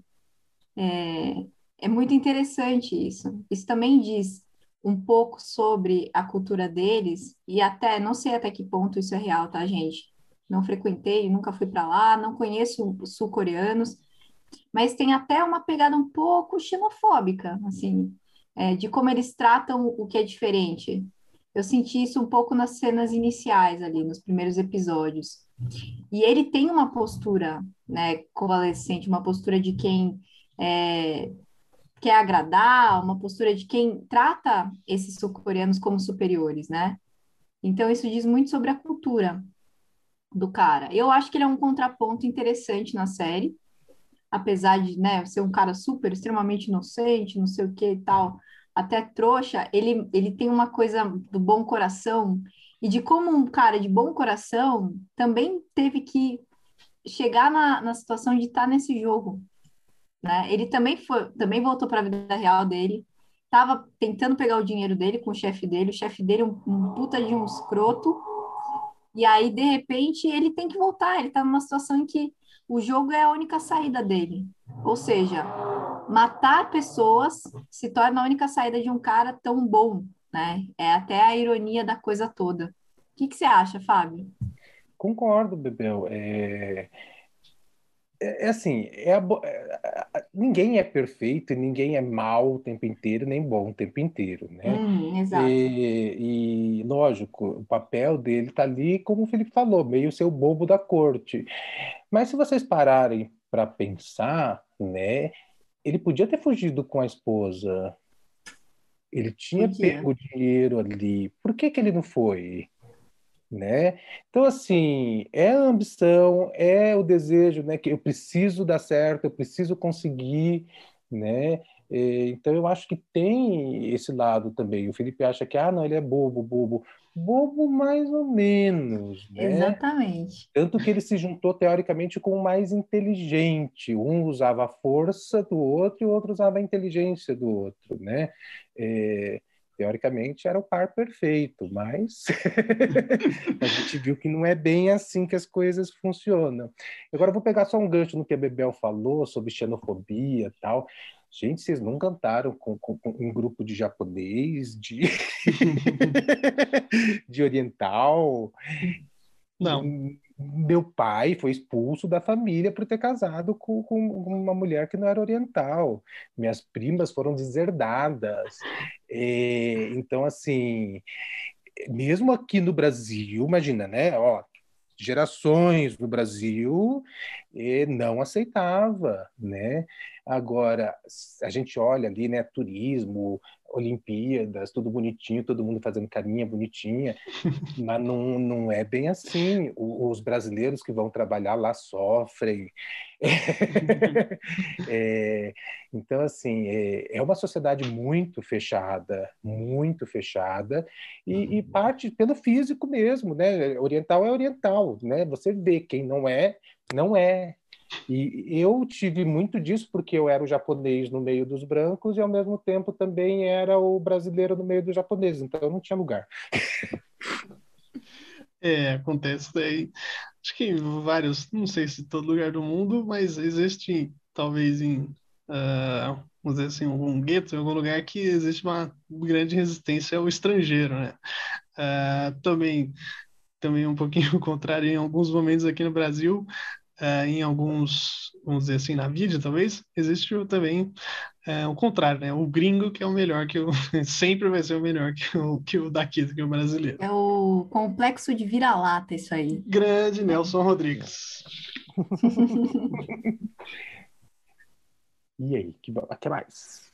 É, é muito interessante isso. Isso também diz um pouco sobre a cultura deles e até, não sei até que ponto isso é real, tá, gente? Não frequentei, nunca fui para lá, não conheço os sul-coreanos, mas tem até uma pegada um pouco xenofóbica, assim, é, de como eles tratam o que é diferente. Eu senti isso um pouco nas cenas iniciais ali, nos primeiros episódios. E ele tem uma postura, né, convalescente, uma postura de quem é, quer agradar, uma postura de quem trata esses sul-coreanos como superiores, né? Então isso diz muito sobre a cultura do cara. Eu acho que ele é um contraponto interessante na série, apesar de, né, ser um cara super, extremamente inocente, não sei o que e tal, até trouxa, ele, ele tem uma coisa do bom coração e de como um cara de bom coração também teve que chegar na, na situação de estar nesse jogo, né? Ele também foi, também voltou para a vida real dele, tava tentando pegar o dinheiro dele com o chefe dele, o chefe dele um, um puta de um escroto, e aí de repente ele tem que voltar, ele tá numa situação em que o jogo é a única saída dele. Ou seja, matar pessoas se torna a única saída de um cara tão bom, né? É até a ironia da coisa toda. O que, que você acha, Fábio? Concordo, Bebel. É, é, é assim, é a é- é- ninguém é perfeito e ninguém é mal o tempo inteiro, nem bom o tempo inteiro, né? Hum, exato. E, e, lógico, o papel dele tá ali, como o Felipe falou, meio ser o bobo da corte. Mas se vocês pararem para pensar, né, ele podia ter fugido com a esposa. Ele tinha pego o dinheiro ali. Por que que ele não foi? Né? Então, assim, é a ambição, é o desejo, né, que eu preciso dar certo, eu preciso conseguir, né? Eh, Então, eu acho que tem esse lado também. O Felipe acha que, ah, não, ele é bobo, bobo. Bobo mais ou menos, né? Exatamente. Tanto que ele se juntou, teoricamente, com o mais inteligente. Um usava a força do outro e o outro usava a inteligência do outro, né? É, teoricamente, era o par perfeito, mas a gente viu que não é bem assim que as coisas funcionam. Agora, eu vou pegar só um gancho no que a Bebel falou sobre xenofobia e tal. Gente, vocês não cantaram com, com, com um grupo de japonês, de, de oriental? Não. Meu pai foi expulso da família por ter casado com, com uma mulher que não era oriental. Minhas primas foram deserdadas. É, então, assim, mesmo aqui no Brasil, imagina, né? Ó, gerações no Brasil não aceitava, né? Agora, a gente olha ali, né? Turismo, Olimpíadas, tudo bonitinho, todo mundo fazendo carinha bonitinha, mas não, não é bem assim. O- Os brasileiros que vão trabalhar lá sofrem. É, então, assim, é, é uma sociedade muito fechada, muito fechada, e, e parte pelo físico mesmo, né? Oriental é oriental, né? Você vê quem não é, não é. E eu tive muito disso porque eu era o japonês no meio dos brancos e ao mesmo tempo também era o brasileiro no meio dos japoneses, então não tinha lugar. É, acontece daí. Acho que em vários, não sei se todo lugar do mundo, mas existe talvez em, ah, vamos dizer assim, algum gueto, em algum lugar que existe uma grande resistência ao estrangeiro, né? Ah, também, também um pouquinho o contrário em alguns momentos aqui no Brasil. Uh, em alguns, vamos dizer assim, na vídeo, talvez, existe também uh, o contrário, né? O gringo que é o melhor, que o, sempre vai ser o melhor que o, que o daqui, que o brasileiro. É o complexo de vira-lata, isso aí. Grande Nelson Rodrigues. e aí, que, que mais?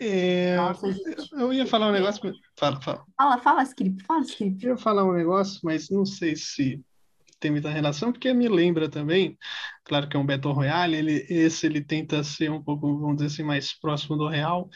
É, Nossa, eu ia falar um negócio. Fala, fala. Fala, fala, script, fala, script. Eu ia falar um negócio, mas não sei se tem muita relação, porque me lembra também, claro que é um Battle Royale, ele, esse ele tenta ser um pouco, vamos dizer assim, mais próximo do real,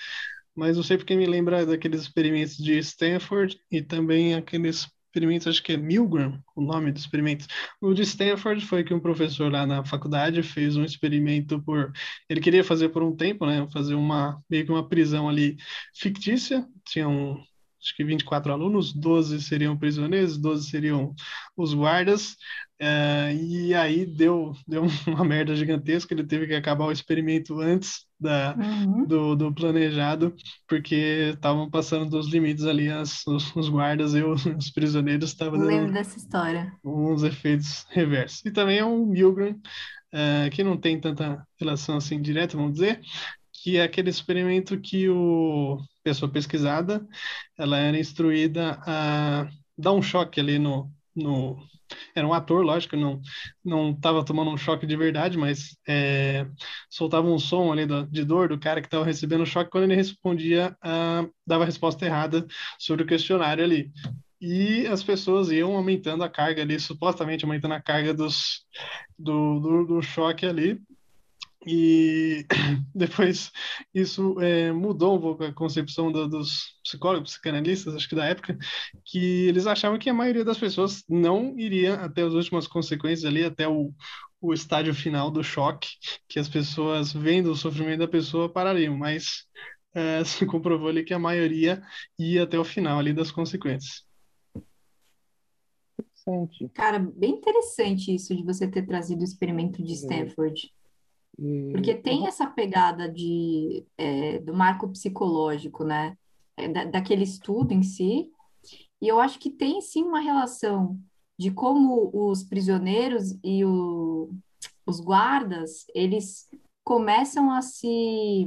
mas não sei porque me lembra daqueles experimentos de Stanford e também aqueles experimentos, acho que é Milgram, o nome do experimento. O de Stanford foi que um professor lá na faculdade fez um experimento por. Ele queria fazer por um tempo, né? Fazer uma meio que uma prisão ali fictícia. Tinham acho que 24 alunos, 12 seriam prisioneiros, 12 seriam os guardas, uh, e aí deu, deu uma merda gigantesca, ele teve que acabar o experimento antes da, uhum. do, do, planejado, porque estavam passando dos limites ali, as, os, os, guardas e os, os prisioneiros estavam dando dessa história. uns efeitos reversos. E também é um Milgram, uh, que não tem tanta relação assim direta, vamos dizer, que é aquele experimento que o pessoa pesquisada ela era instruída a dar um choque ali no, no era um ator, lógico, não não estava tomando um choque de verdade, mas é, soltava um som ali do, de dor do cara que estava recebendo o choque quando ele respondia, a, dava a resposta errada sobre o questionário ali. E as pessoas iam aumentando a carga ali, supostamente aumentando a carga dos, do, do, do choque ali, e depois isso é, mudou um pouco a concepção do, dos psicólogos, psicanalistas, acho que da época, que eles achavam que a maioria das pessoas não iria até as últimas consequências ali, até o, o estágio final do choque, que as pessoas, vendo o sofrimento da pessoa, parariam, mas é, se comprovou ali que a maioria ia até o final ali das consequências. Cara, bem interessante isso de você ter trazido o experimento de Stanford. Porque tem essa pegada de, é, do marco psicológico, né? É, da, daquele estudo em si. E eu acho que tem sim uma relação de como os prisioneiros e o, os guardas, eles começam a se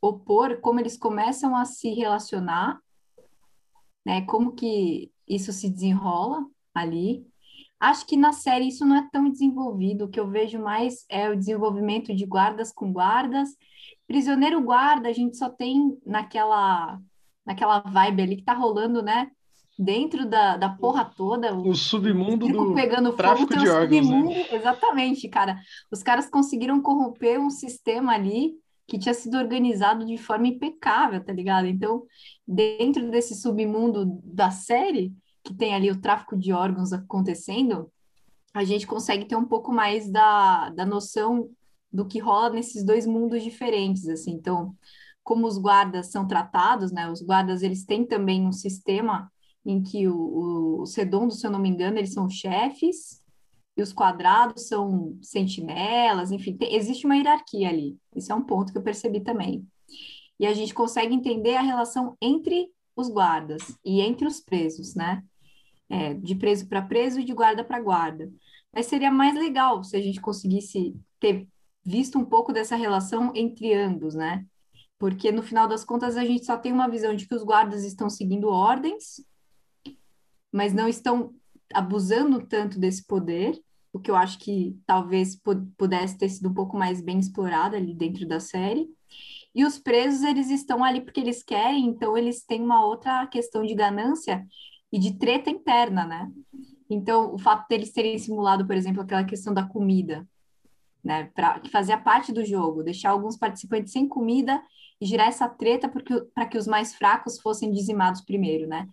opor, como eles começam a se relacionar, né? Como que isso se desenrola ali. Acho que na série isso não é tão desenvolvido. O que eu vejo mais é o desenvolvimento de guardas com guardas. Prisioneiro guarda, a gente só tem naquela, naquela vibe ali que tá rolando, né? Dentro da, da porra toda. O, o submundo do pegando tráfico fogo, de órgãos. Né? Exatamente, cara. Os caras conseguiram corromper um sistema ali que tinha sido organizado de forma impecável, tá ligado? Então, dentro desse submundo da série, que tem ali o tráfico de órgãos acontecendo, a gente consegue ter um pouco mais da, da noção do que rola nesses dois mundos diferentes, assim. Então, como os guardas são tratados, né? Os guardas, eles têm também um sistema em que o, o, os redondos, se eu não me engano, eles são chefes e os quadrados são sentinelas, enfim, tem, existe uma hierarquia ali. Esse é um ponto que eu percebi também. E a gente consegue entender a relação entre os guardas e entre os presos, né? É, de preso para preso e de guarda para guarda. Mas seria mais legal se a gente conseguisse ter visto um pouco dessa relação entre ambos, né? Porque no final das contas a gente só tem uma visão de que os guardas estão seguindo ordens, mas não estão abusando tanto desse poder, o que eu acho que talvez pudesse ter sido um pouco mais bem explorado ali dentro da série. E os presos, eles estão ali porque eles querem, então eles têm uma outra questão de ganância e de treta interna, né? Então, o fato deles terem simulado, por exemplo, aquela questão da comida, né, pra, que fazia parte do jogo, deixar alguns participantes sem comida e gerar essa treta para que os mais fracos fossem dizimados primeiro, né?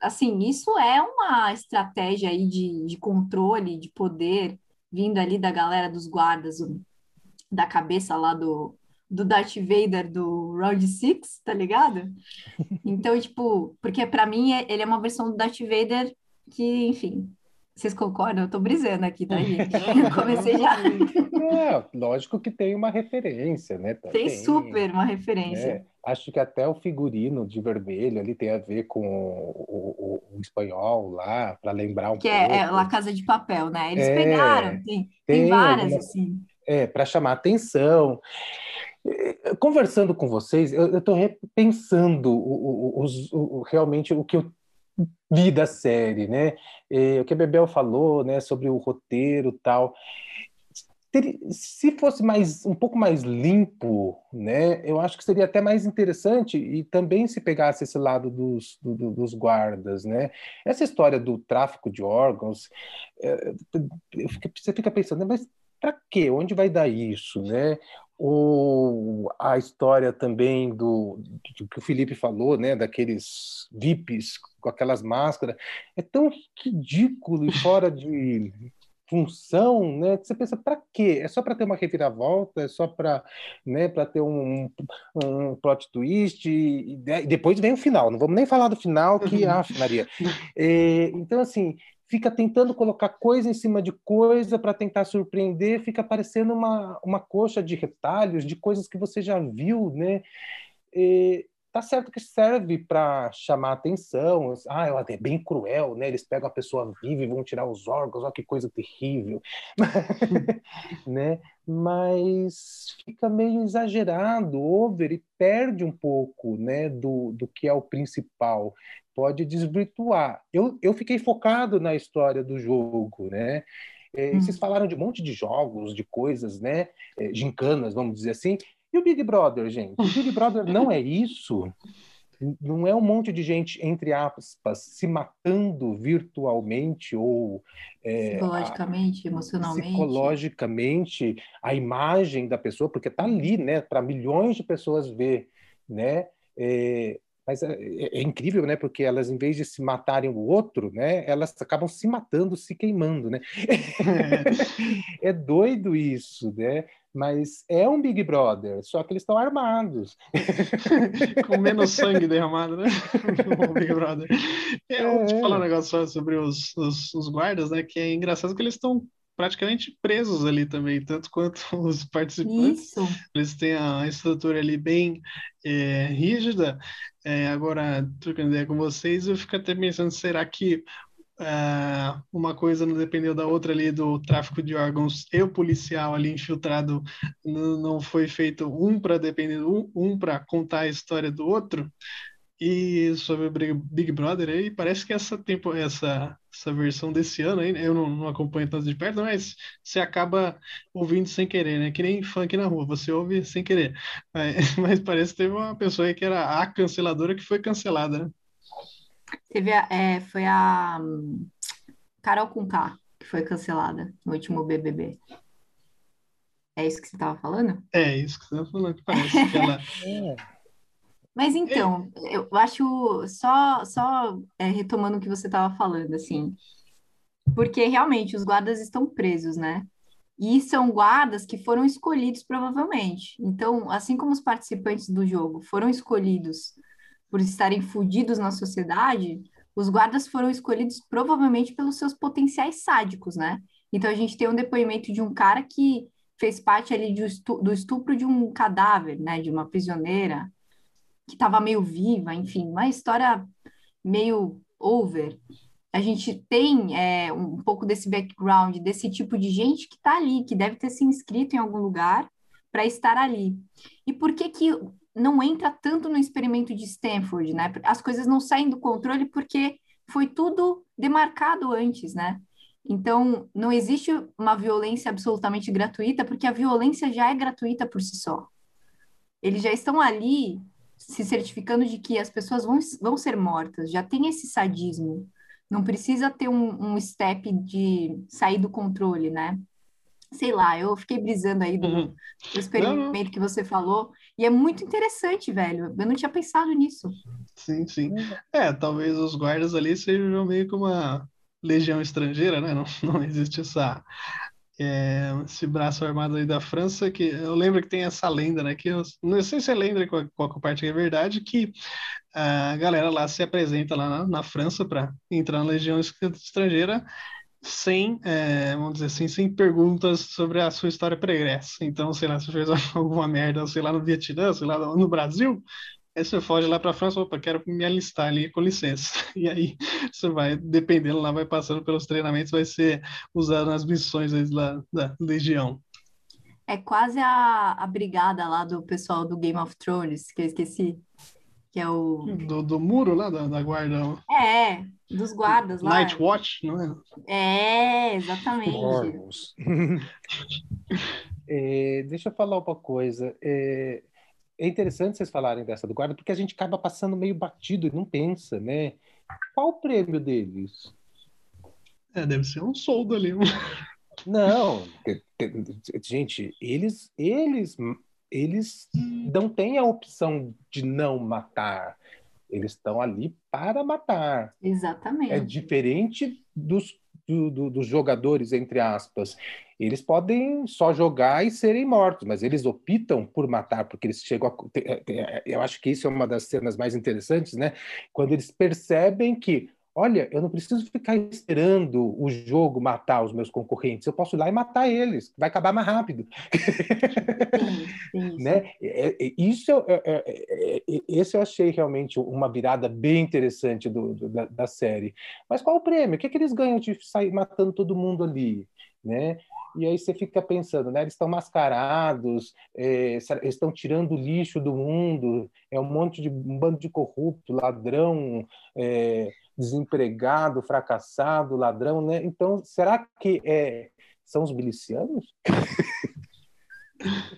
Assim, isso é uma estratégia aí de, de controle, de poder, vindo ali da galera dos guardas, da cabeça lá do, do Darth Vader do Round 6, tá ligado? Então, tipo, porque para mim é, ele é uma versão do Darth Vader que, enfim, Vocês concordam? Eu tô brisando aqui, tá, gente? Eu comecei já. É, lógico que tem uma referência, né? Tem, tem super uma referência. Né? Acho que até o figurino de vermelho ali tem a ver com o, o, o espanhol lá, para lembrar um que pouco. Que é, é La Casa de Papel, né? Eles é, pegaram, tem, tem, tem várias, alguma, assim. É, para chamar atenção. Conversando com vocês, eu estou repensando o, o, realmente o que eu vi da série, né? o que a Bebel falou, né, sobre o roteiro tal. Se fosse mais um pouco mais limpo, né, eu acho que seria até mais interessante e também se pegasse esse lado dos, do, dos guardas, né? Essa história do tráfico de órgãos, é, você fica pensando, mas para quê? Onde vai dar isso, né? Ou a história também do, do, que o Felipe falou, né, daqueles VIPs com aquelas máscaras, é tão ridículo e fora de função, né, que você pensa, para quê? É só para ter uma reviravolta? É só para né, para ter um, um plot twist? E, e, depois vem o final, não vamos nem falar do final, que, ah, Maria. É, então, assim, fica tentando colocar coisa em cima de coisa para tentar surpreender, fica parecendo uma, uma coxa de retalhos, de coisas que você já viu, né? E, tá certo que serve para chamar atenção, ah, é bem cruel, né? Eles pegam a pessoa viva e vão tirar os órgãos, olha que coisa terrível, né? Mas fica meio exagerado, over, e perde um pouco, né, do, do que é o principal pode desvirtuar. Eu, eu fiquei focado na história do jogo, né? É, hum. Vocês falaram de um monte de jogos, de coisas, né? É, gincanas, vamos dizer assim. E o Big Brother, gente? O Big Brother não é isso. Não é um monte de gente, entre aspas, se matando virtualmente ou. É, psicologicamente, a, emocionalmente. Psicologicamente, a imagem da pessoa, porque está ali, né? Para milhões de pessoas ver, né? É, mas é, é, é, incrível, né? Porque elas, em vez de se matarem o outro, né? Elas acabam se matando, se queimando, né? É, é doido isso, né? Mas é um Big Brother, só que eles estão armados. Com menos sangue derramado, né? o Big Brother. É, eu vou te falar um negócio sobre os, os, os guardas, né? Que é engraçado que eles estão praticamente presos ali também, tanto quanto os participantes. Isso. Eles têm a estrutura ali bem é, rígida. É, agora, trocando ideia com vocês, eu fico até pensando, será que é, uma coisa não dependeu da outra ali do tráfico de órgãos e o policial ali infiltrado não foi feito um para depender um, um para contar a história do outro e sobre o Big Brother aí, parece que essa, tempo, essa, essa versão desse ano aí, eu não, não, acompanho tanto de perto, mas você acaba ouvindo sem querer, né? Que nem funk na rua, você ouve sem querer. Mas, mas parece que teve uma pessoa aí que era a canceladora que foi cancelada, né? Teve a, é, foi a um, Carol Conká que foi cancelada no último BBB. É isso que você estava falando? É isso que você estava falando, que parece que ela... Mas então, eu acho, só, só é, retomando o que você estava falando, assim, porque realmente os guardas estão presos, né? E são guardas que foram escolhidos provavelmente. Então, assim como os participantes do jogo foram escolhidos por estarem fudidos na sociedade, os guardas foram escolhidos provavelmente pelos seus potenciais sádicos, né? Então a gente tem um depoimento de um cara que fez parte ali do estupro de um cadáver, né, de uma prisioneira, que estava meio viva, enfim, uma história meio over. A gente tem é, um pouco desse background, desse tipo de gente que está ali, que deve ter se inscrito em algum lugar para estar ali. E por que que não entra tanto no experimento de Stanford, né? As coisas não saem do controle porque foi tudo demarcado antes, né? Então, não existe uma violência absolutamente gratuita, porque a violência já é gratuita por si só. Eles já estão ali se certificando de que as pessoas vão, vão ser mortas, já tem esse sadismo. Não precisa ter um, um step de sair do controle, né? Sei lá, eu fiquei brisando aí do, uhum. do experimento não. que você falou, e é muito interessante, velho. Eu não tinha pensado nisso. Sim, sim. É, talvez os guardas ali sejam meio como uma legião estrangeira, né? Não, não existe essa é, esse braço armado aí da França, que eu lembro que tem essa lenda, né? Que eu não sei se você lembra qual, qual parte é verdade, que a galera lá se apresenta lá na, na França para entrar na Legião Estrangeira sem, é, vamos dizer assim, sem perguntas sobre a sua história pregressa. Então, sei lá, se fez alguma merda, sei lá, no Vietnã, sei lá, no Brasil, aí você foge lá para a França, opa, quero me alistar ali, com licença. E aí você vai, dependendo lá, vai passando pelos treinamentos, vai ser usado nas missões da, da Legião. É quase a, a brigada lá do pessoal do Game of Thrones, que eu esqueci. Que é o. Do, do muro lá da, da guarda. É, dos guardas lá. Night Watch, não é? É, exatamente. é, deixa eu falar uma coisa. É, é interessante vocês falarem dessa do guarda, porque a gente acaba passando meio batido e não pensa, né? Qual o prêmio deles? É, deve ser um soldo ali. Não, gente, eles, eles, eles não têm a opção de não matar. Eles estão ali para matar. Exatamente. É diferente dos, do, do, dos jogadores, entre aspas. Eles podem só jogar e serem mortos, mas eles optam por matar, porque eles chegam a. Eu acho que isso é uma das cenas mais interessantes, né? Quando eles percebem que Olha, eu não preciso ficar esperando o jogo matar os meus concorrentes, eu posso ir lá e matar eles, vai acabar mais rápido. Né? É, é, isso é, é, esse eu achei realmente uma virada bem interessante do, do, da, da, série. Mas qual o prêmio? O que, é que eles ganham de sair matando todo mundo ali? Né? E aí você fica pensando, né? Eles estão mascarados, é, eles estão tirando o lixo do mundo, é um monte de um bando de corrupto, ladrão, é, desempregado, fracassado, ladrão, né? Então, será que é, são os milicianos?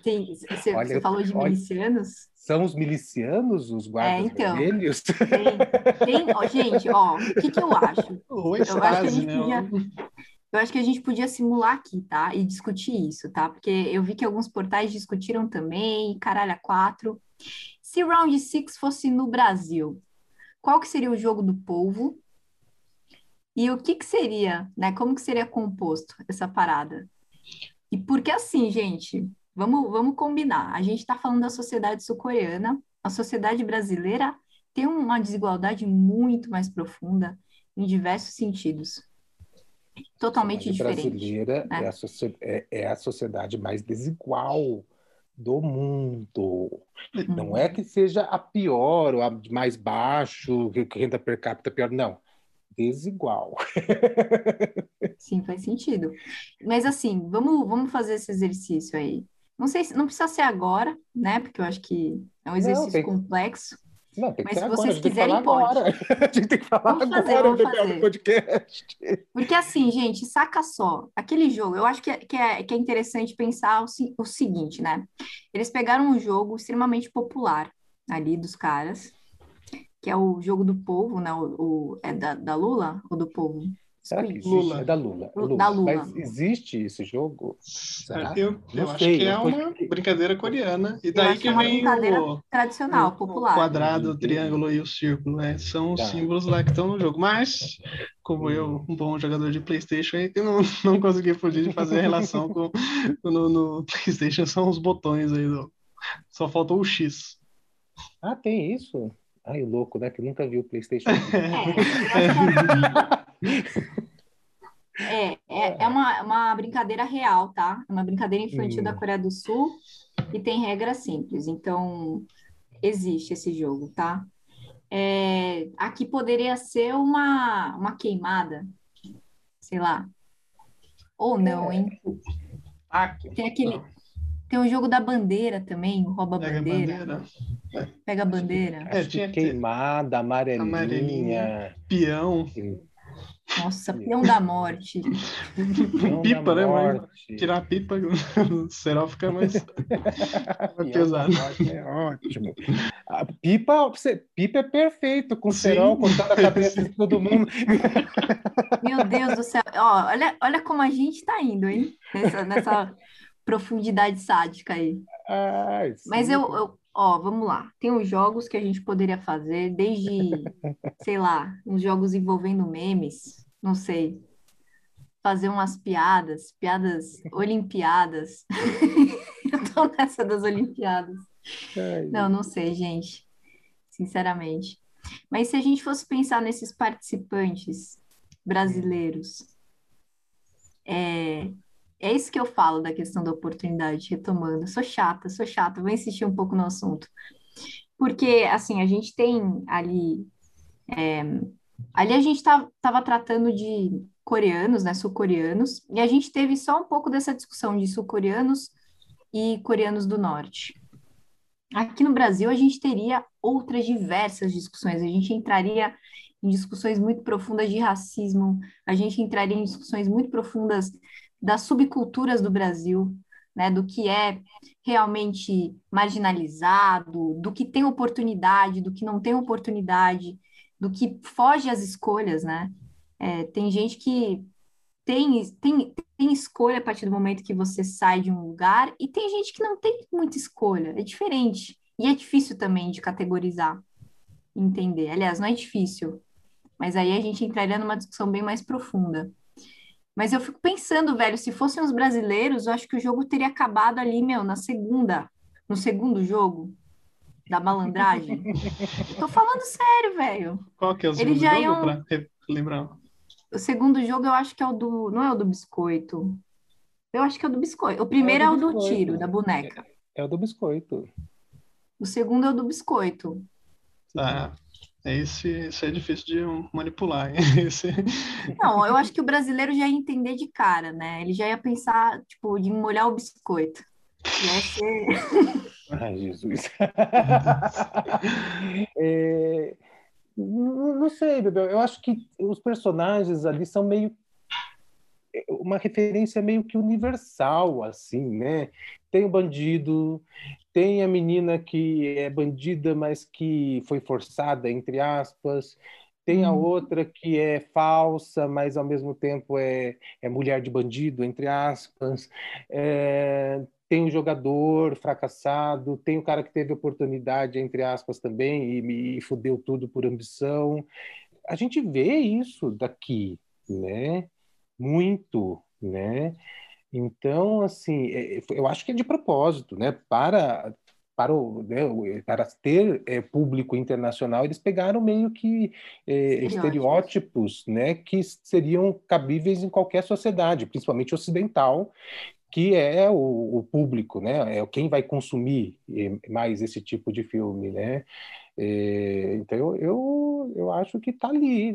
Tem, você, olha, você falou de olha, milicianos? São os milicianos, os guardas é, então, vermelhos? Tem, tem ó, gente, ó, o que, que eu acho? eu, acho que a gente né? podia, eu acho que a gente podia simular aqui, tá? E discutir isso, tá? Porque eu vi que alguns portais discutiram também, caralho, a quatro. Se Round Six fosse no Brasil, qual que seria o jogo do povo e o que que seria, né? Como que seria composto essa parada? E porque assim, gente, vamos, vamos combinar. A gente está falando da sociedade sul-coreana, a sociedade brasileira tem uma desigualdade muito mais profunda em diversos sentidos. Totalmente a diferente. Brasileira né? é, a é, é a sociedade mais desigual do mundo. Uhum. Não é que seja a pior, ou a mais baixo, renda per capita pior, não. Desigual. Sim, faz sentido. Mas assim, vamos, vamos fazer esse exercício aí. Não sei se não precisa ser agora, né? Porque eu acho que é um exercício não, tem... complexo. Não, tem que Mas ser se agora, vocês quiserem, pode. Agora. A gente tem que falar vamos fazer, agora fazer. podcast. Porque assim, gente, saca só. Aquele jogo, eu acho que é, que é, que é interessante pensar o, o seguinte, né? Eles pegaram um jogo extremamente popular ali dos caras, que é o jogo do povo, né? O, o é da, da Lula ou do povo? Será que existe? Lula. É da Lula. Lula. Da Lula. Mas existe esse jogo? Será? Eu, eu acho que é uma brincadeira coreana. E daí que, que é vem o tradicional, o, popular. O quadrado, o triângulo e o círculo, né? São os tá. símbolos lá que estão no jogo. Mas, como eu, um bom jogador de PlayStation, eu não, não consegui fugir de fazer a relação com no, no PlayStation são os botões aí do. Só faltou o X. Ah, tem isso? Ai, louco, né? Que nunca viu o PlayStation. É, é, é uma, uma brincadeira real, tá? É uma brincadeira infantil hum. da Coreia do Sul e tem regras simples. Então, existe esse jogo, tá? É, aqui poderia ser uma, uma queimada, sei lá. Ou não, hein? Tem aquele. Tem o jogo da bandeira também, rouba Pega bandeira. bandeira. Pega a bandeira. É, tinha queimada, amarelinha. amarelinha peão. Nossa, peão da morte. Peão pipa, né? Morte. Tirar a pipa, o cerol fica mais, mais pesado. É ótimo. A pipa, você, pipa é perfeito, com Sim. cerol cortando a cabeça de todo mundo. Meu Deus do céu. Ó, olha, olha como a gente tá indo, hein? Nessa, nessa profundidade sádica aí. Ai, Mas eu, eu, Ó, vamos lá. Tem os jogos que a gente poderia fazer, desde, sei lá, uns jogos envolvendo memes, não sei. Fazer umas piadas, piadas olimpiadas. Eu tô nessa das Olimpiadas. Ai, não, não sei, gente. Sinceramente. Mas se a gente fosse pensar nesses participantes brasileiros, é, é isso que eu falo da questão da oportunidade, retomando. Sou chata, sou chata, vou insistir um pouco no assunto. Porque, assim, a gente tem ali. É, ali a gente estava tá, tratando de coreanos, né, sul-coreanos, e a gente teve só um pouco dessa discussão de sul-coreanos e coreanos do norte. Aqui no Brasil, a gente teria outras diversas discussões, a gente entraria em discussões muito profundas de racismo, a gente entraria em discussões muito profundas das subculturas do Brasil, né, do que é realmente marginalizado, do que tem oportunidade, do que não tem oportunidade, do que foge às escolhas, né? É, tem gente que tem, tem, tem escolha a partir do momento que você sai de um lugar, e tem gente que não tem muita escolha, é diferente. E é difícil também de categorizar, entender. Aliás, não é difícil, mas aí a gente entraria numa discussão bem mais profunda. Mas eu fico pensando, velho, se fossem os brasileiros, eu acho que o jogo teria acabado ali, meu, na segunda, no segundo jogo da malandragem. Tô falando sério, velho. Qual que é o segundo já jogo, iam... pra lembrar? O segundo jogo eu acho que é o do... Não é o do biscoito. Eu acho que é o do biscoito. O primeiro é, o do, é o do tiro, da boneca. É, é o do biscoito. O segundo é o do biscoito. Ah, esse, esse é difícil de manipular. Esse... Não, eu acho que o brasileiro já ia entender de cara, né? Ele já ia pensar, tipo, de molhar o biscoito. Ia ser... Ai, Jesus. é, não sei, Bebel. Eu acho que os personagens ali são meio uma referência meio que universal, assim, né? Tem o bandido, tem a menina que é bandida, mas que foi forçada, entre aspas. Tem a uhum. outra que é falsa, mas ao mesmo tempo é, é mulher de bandido, entre aspas. É, tem o jogador fracassado, tem o cara que teve oportunidade, entre aspas, também, e, e fudeu tudo por ambição. A gente vê isso daqui, né? Muito, né? Então, assim, é, é, eu acho que é de propósito, né? Para para, o, né, para ter é, público internacional, eles pegaram meio que é, estereótipos, né, que seriam cabíveis em qualquer sociedade, principalmente ocidental, que é o, o, público, né, é quem vai consumir mais esse tipo de filme, né. É, então eu, eu, eu acho que está ali,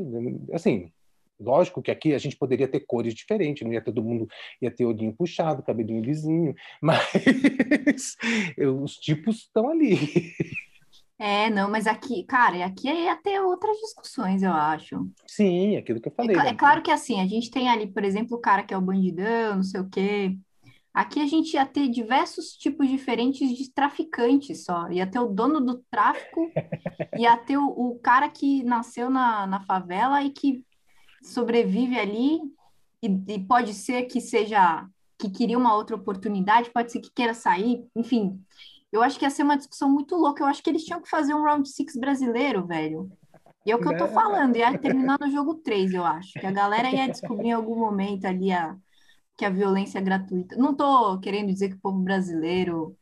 assim, Lógico que aqui a gente poderia ter cores diferentes, não ia todo mundo ia ter olhinho puxado, cabelinho lisinho, mas os tipos estão ali. É, não, mas aqui, cara, aqui ia ter outras discussões, eu acho. Sim, aquilo que eu falei. É, né? é claro que assim, a gente tem ali, por exemplo, o cara que é o bandidão, não sei o quê. Aqui a gente ia ter diversos tipos diferentes de traficantes só. Ia ter o dono do tráfico, ia ter o, o cara que nasceu na, na favela e que sobrevive ali e, e, pode ser que seja que queria uma outra oportunidade, pode ser que queira sair, enfim. Eu acho que ia ser uma discussão muito louca. Eu acho que eles tinham que fazer um round six brasileiro, velho. E é o que eu tô né? falando, ia terminar no jogo 3, eu acho. Que a galera ia descobrir em algum momento ali a, que a violência é gratuita. Não tô querendo dizer que o povo brasileiro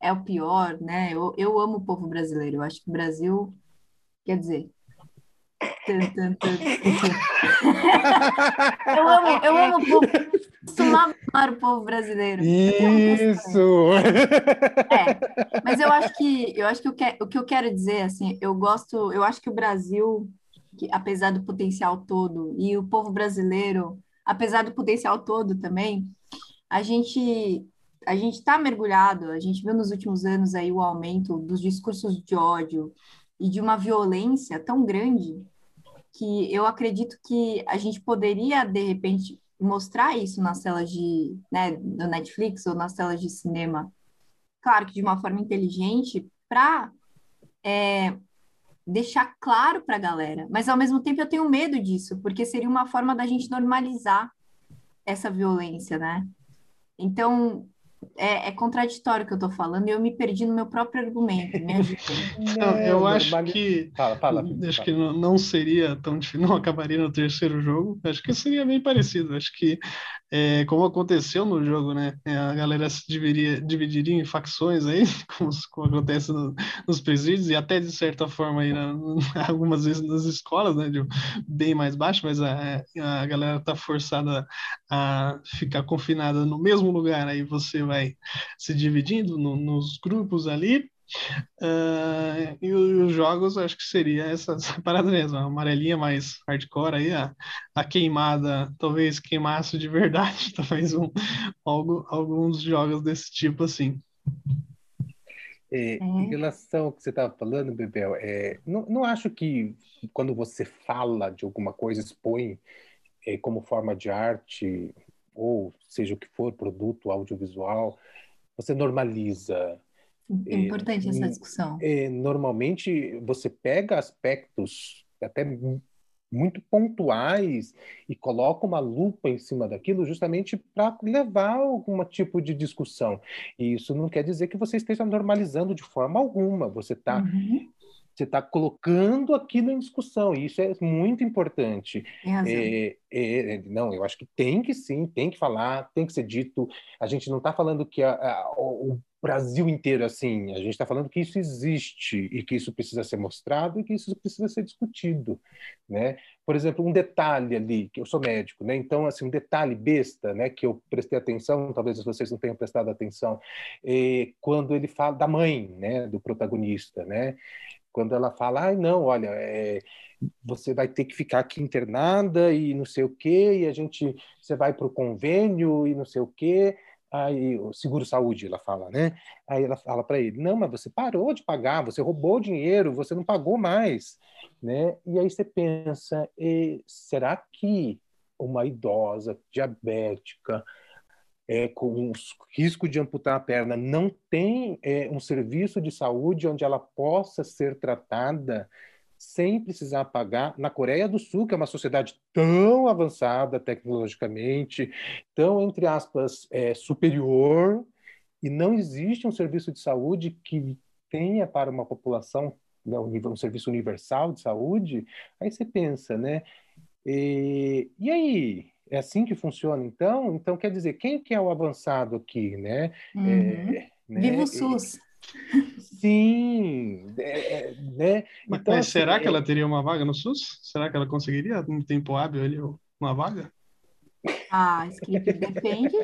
é o pior, né? Eu, eu amo o povo brasileiro. Eu acho que o Brasil, quer dizer, eu amo, eu amo o povo. Costumo o povo brasileiro. Isso! É, mas eu acho que eu acho que o que, o que eu quero dizer, assim, eu gosto, eu acho que o Brasil, que, apesar do potencial todo, e o povo brasileiro, apesar do potencial todo também, a gente a gente está mergulhado, a gente viu nos últimos anos aí o aumento dos discursos de ódio e de uma violência tão grande que eu acredito que a gente poderia, de repente, mostrar isso nas telas de, né, do Netflix ou nas telas de cinema, claro que de uma forma inteligente, para é, deixar claro para a galera. Mas, ao mesmo tempo, eu tenho medo disso, porque seria uma forma da gente normalizar essa violência, né? Então, é, é, contraditório o que eu tô falando e eu me perdi no meu próprio argumento. Me Não, eu acho que fala, fala, acho fala. que não seria tão difícil, não acabaria no terceiro jogo. Acho que seria bem parecido. Acho que é, como aconteceu no jogo, né? É, a galera se dividiria, dividiria em facções aí, como, como acontece no, nos presídios e até de certa forma aí na, algumas vezes nas escolas, né? De bem mais baixo, mas a, a galera tá forçada a ficar confinada no mesmo lugar. Aí você vai se dividindo no, nos grupos ali Uh, e os jogos, acho que seria essa, essa parada mesmo, a amarelinha mais hardcore aí, a, a queimada, talvez queimasse de verdade, talvez um, algo, alguns jogos desse tipo assim. É, em relação ao que você estava falando, Bebel, é, não, não acho que quando você fala de alguma coisa, expõe é, como forma de arte, ou seja o que for, produto audiovisual, você normaliza é importante essa discussão. É, normalmente você pega aspectos até muito pontuais e coloca uma lupa em cima daquilo justamente para levar algum tipo de discussão. E isso não quer dizer que você esteja normalizando de forma alguma. Você está uhum. você está colocando aquilo em discussão, e isso é muito importante. É, é, não, eu acho que tem que sim, tem que falar, tem que ser dito. A gente não está falando que a, a, o Brasil inteiro assim. A gente está falando que isso existe e que isso precisa ser mostrado e que isso precisa ser discutido, né? Por exemplo, um detalhe ali, que eu sou médico, né? Então, assim, um detalhe besta, né? Que eu prestei atenção, talvez vocês não tenham prestado atenção, é quando ele fala da mãe, né? Do protagonista, né? Quando ela fala, ai, não, olha, é, você vai ter que ficar aqui internada e não sei o quê, e a gente, você vai para o convênio e não sei o quê, Aí, o seguro-saúde, ela fala, né? Aí ela fala para ele: não, mas você parou de pagar, você roubou dinheiro, você não pagou mais, né? E aí você pensa: será que uma idosa diabética é, com risco de amputar a perna não tem é, um serviço de saúde onde ela possa ser tratada sem precisar pagar. Na Coreia do Sul, que é uma sociedade tão avançada tecnologicamente, tão, entre aspas, é, superior, e não existe um serviço de saúde que tenha para uma população né, um serviço universal de saúde, aí você pensa, né? E, e aí, é assim que funciona, então? Então, quer dizer, quem que é o avançado aqui, né? Uhum. É, né? Viva o SUS! Sim, é, é, né? Mas, então, mas assim, será que é ela teria uma vaga no SUS? Será que ela conseguiria, no tempo hábil, ali, uma vaga? Ah, script depende.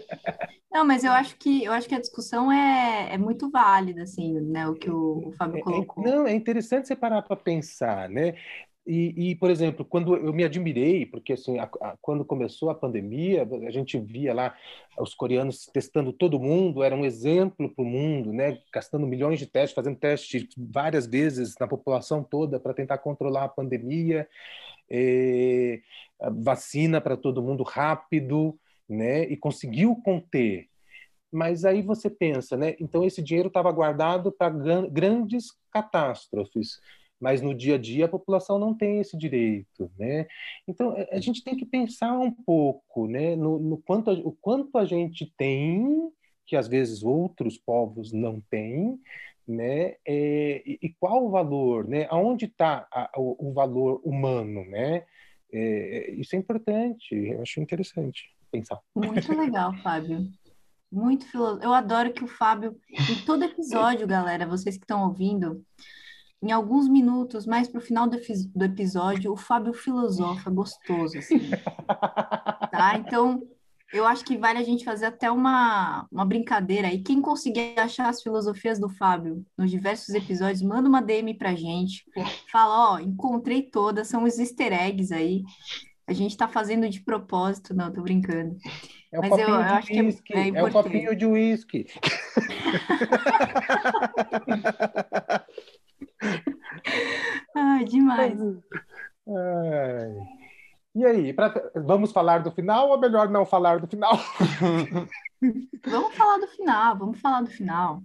Não, mas eu acho que eu acho que a discussão é, é muito válida, assim, né? O que o, o Fábio é, colocou. Não, é interessante você parar para pensar, né? E, e, por exemplo, quando eu me admirei, porque assim, a, a, quando começou a pandemia, a gente via lá os coreanos testando todo mundo, era um exemplo para o mundo, né? Gastando milhões de testes, fazendo testes várias vezes na população toda para tentar controlar a pandemia, a vacina para todo mundo rápido, né? E conseguiu conter. Mas aí você pensa, né? Então esse dinheiro estava guardado para grandes catástrofes mas no dia a dia a população não tem esse direito, né? Então a gente tem que pensar um pouco, né, no, no quanto a, o quanto a gente tem que às vezes outros povos não têm, né? É, e, e, qual o valor, né? Aonde está o, o, valor humano, né? É, isso é importante, eu acho interessante pensar. Muito legal, Fábio. Muito filosófico. Eu adoro que o Fábio, em todo episódio, galera, vocês que estão ouvindo, em alguns minutos, mais para o final do, do, episódio, o Fábio filosofa gostoso, assim. tá? Então, eu acho que vale a gente fazer até uma, uma brincadeira aí. Quem conseguir achar as filosofias do Fábio nos diversos episódios, manda uma DM pra gente. Fala, ó, encontrei todas, são os easter eggs aí. A gente tá fazendo de propósito, não, tô brincando. É o Mas eu, eu acho que é, é, é o copinho de uísque. Ai, demais. Ai. E aí, pra, vamos falar do final ou melhor não falar do final? vamos falar do final, vamos falar do final.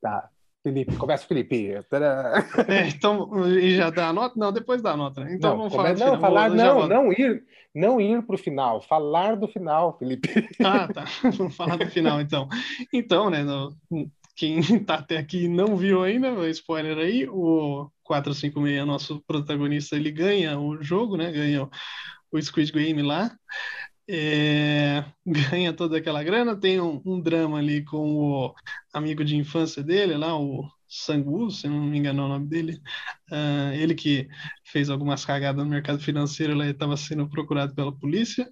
Tá. Felipe, começa Felipe. É, então, e já dá a nota? Não, depois dá a nota, né? Então não, vamos falar. Não, falar, não, não ir, não ir para o final, falar do final, Felipe. Ah, tá. Vamos falar do final, então. Então, né, no, quem tá até aqui e não viu ainda, spoiler aí, o 456, nosso protagonista, ele ganha o jogo, né? Ganha o Squid Game lá. É, ganha toda aquela grana, tem um, um, drama ali com o amigo de infância dele lá, o Sangu, se não me engano é o nome dele, uh, ele que fez algumas cagadas no mercado financeiro, ele estava sendo procurado pela polícia,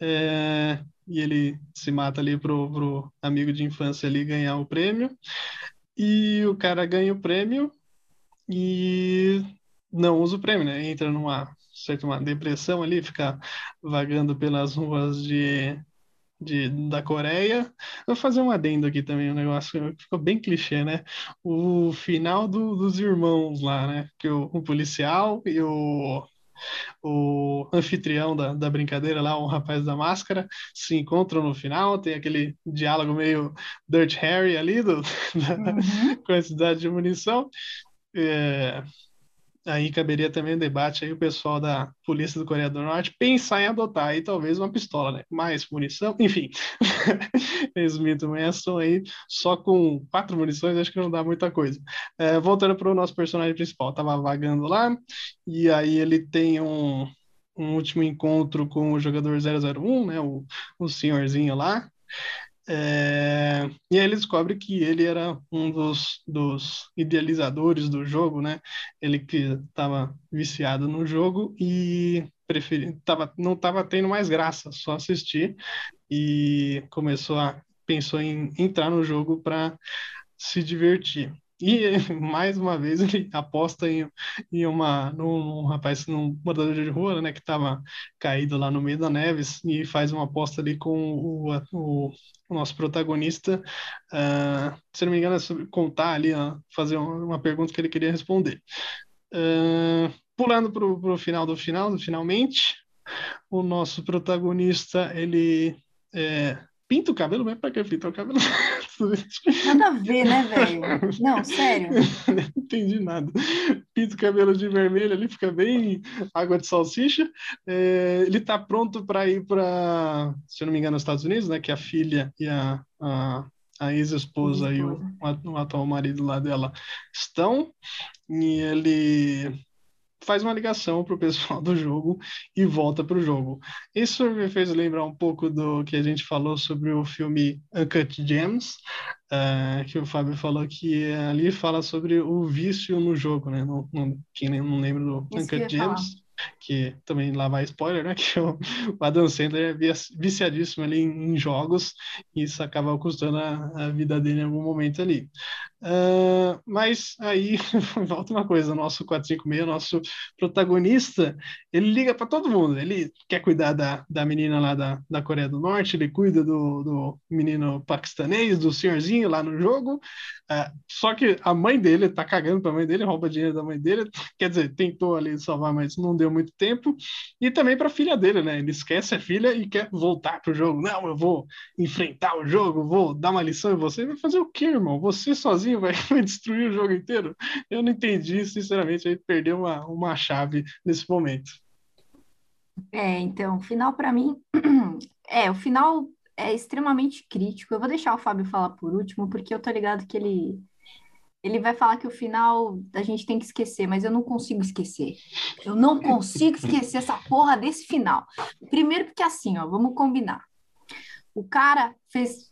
é, e ele se mata ali pro, pro amigo de infância ali ganhar o prêmio, e o cara ganha o prêmio e não usa o prêmio, né? Entra numa certa uma depressão ali, ficar vagando pelas ruas de, de, da Coreia. Vou fazer um adendo aqui também, um negócio que ficou bem clichê, né? O final do, dos irmãos lá, né? Que o, o policial e o o anfitrião da, da brincadeira lá, o rapaz da máscara, se encontram no final, tem aquele diálogo meio Dirt Harry ali do, da, uhum. com a cidade de munição. É, aí caberia também um debate aí o pessoal da polícia do Coreia do Norte pensar em adotar aí talvez uma pistola, né? Mais munição, enfim. Resumindo, são aí só com quatro munições, acho que não dá muita coisa. É, voltando para o nosso personagem principal, tava vagando lá e aí ele tem um, um último encontro com o jogador 001, né? O, o senhorzinho lá. É, e aí ele descobre que ele era um dos, dos idealizadores do jogo, né? Ele que estava viciado no jogo e preferi, tava, não estava tendo mais graça, só assistir e começou a pensou em entrar no jogo para se divertir. E mais uma vez ele aposta em, em uma num, num rapaz, num morador de rua, né, que estava caído lá no meio da neve e faz uma aposta ali com o, o, o nosso protagonista, uh, se não me engano, é sobre contar ali, uh, fazer uma, uma, pergunta que ele queria responder. Uh, pulando para o final do final, finalmente, o nosso protagonista ele é, pinta o cabelo, mas para que pintar o cabelo? Nada a ver, né, velho? Não, sério. Não entendi nada. Pinta o cabelo de vermelho ali, fica bem água de salsicha. É, ele está pronto para ir para, se eu não me engano, nos Estados Unidos, né? Que a filha e a, a, a ex-esposa e o, o atual marido lá dela estão. E ele faz uma ligação para o pessoal do jogo e volta para o jogo. Isso me fez lembrar um pouco do que a gente falou sobre o filme Uncut Gems, uh, que o Fábio falou que ali fala sobre o vício no jogo, né? Não, não, quem não lembra do Isso Uncut Gems que também lá vai spoiler, né? Que o, Adam Sandler é viciadíssimo ali em, jogos e isso acaba custando a, a, vida dele em algum momento ali. Uh, mas aí volta uma coisa: nosso 456, nosso protagonista, ele liga para todo mundo. Ele quer cuidar da, da menina lá da, da Coreia do Norte, ele cuida do, do menino paquistanês, do senhorzinho lá no jogo. Uh, só que a mãe dele tá cagando para a mãe dele, rouba dinheiro da mãe dele. Quer dizer, tentou ali salvar, mas não deu muito tempo, e também para a filha dele, né? Ele esquece a filha e quer voltar para o jogo. Não, eu vou enfrentar o jogo, vou dar uma lição em você. Vai fazer o quê, irmão? Você sozinho vai, destruir o jogo inteiro? Eu não entendi, sinceramente, aí perdeu uma, uma chave nesse momento. É, então, o final para mim é, o final é extremamente crítico. Eu vou deixar o Fábio falar por último, porque eu tô ligado que ele ele vai falar que o final a gente tem que esquecer, mas eu não consigo esquecer. Eu não consigo esquecer essa porra desse final. Primeiro porque assim, ó, vamos combinar. O cara fez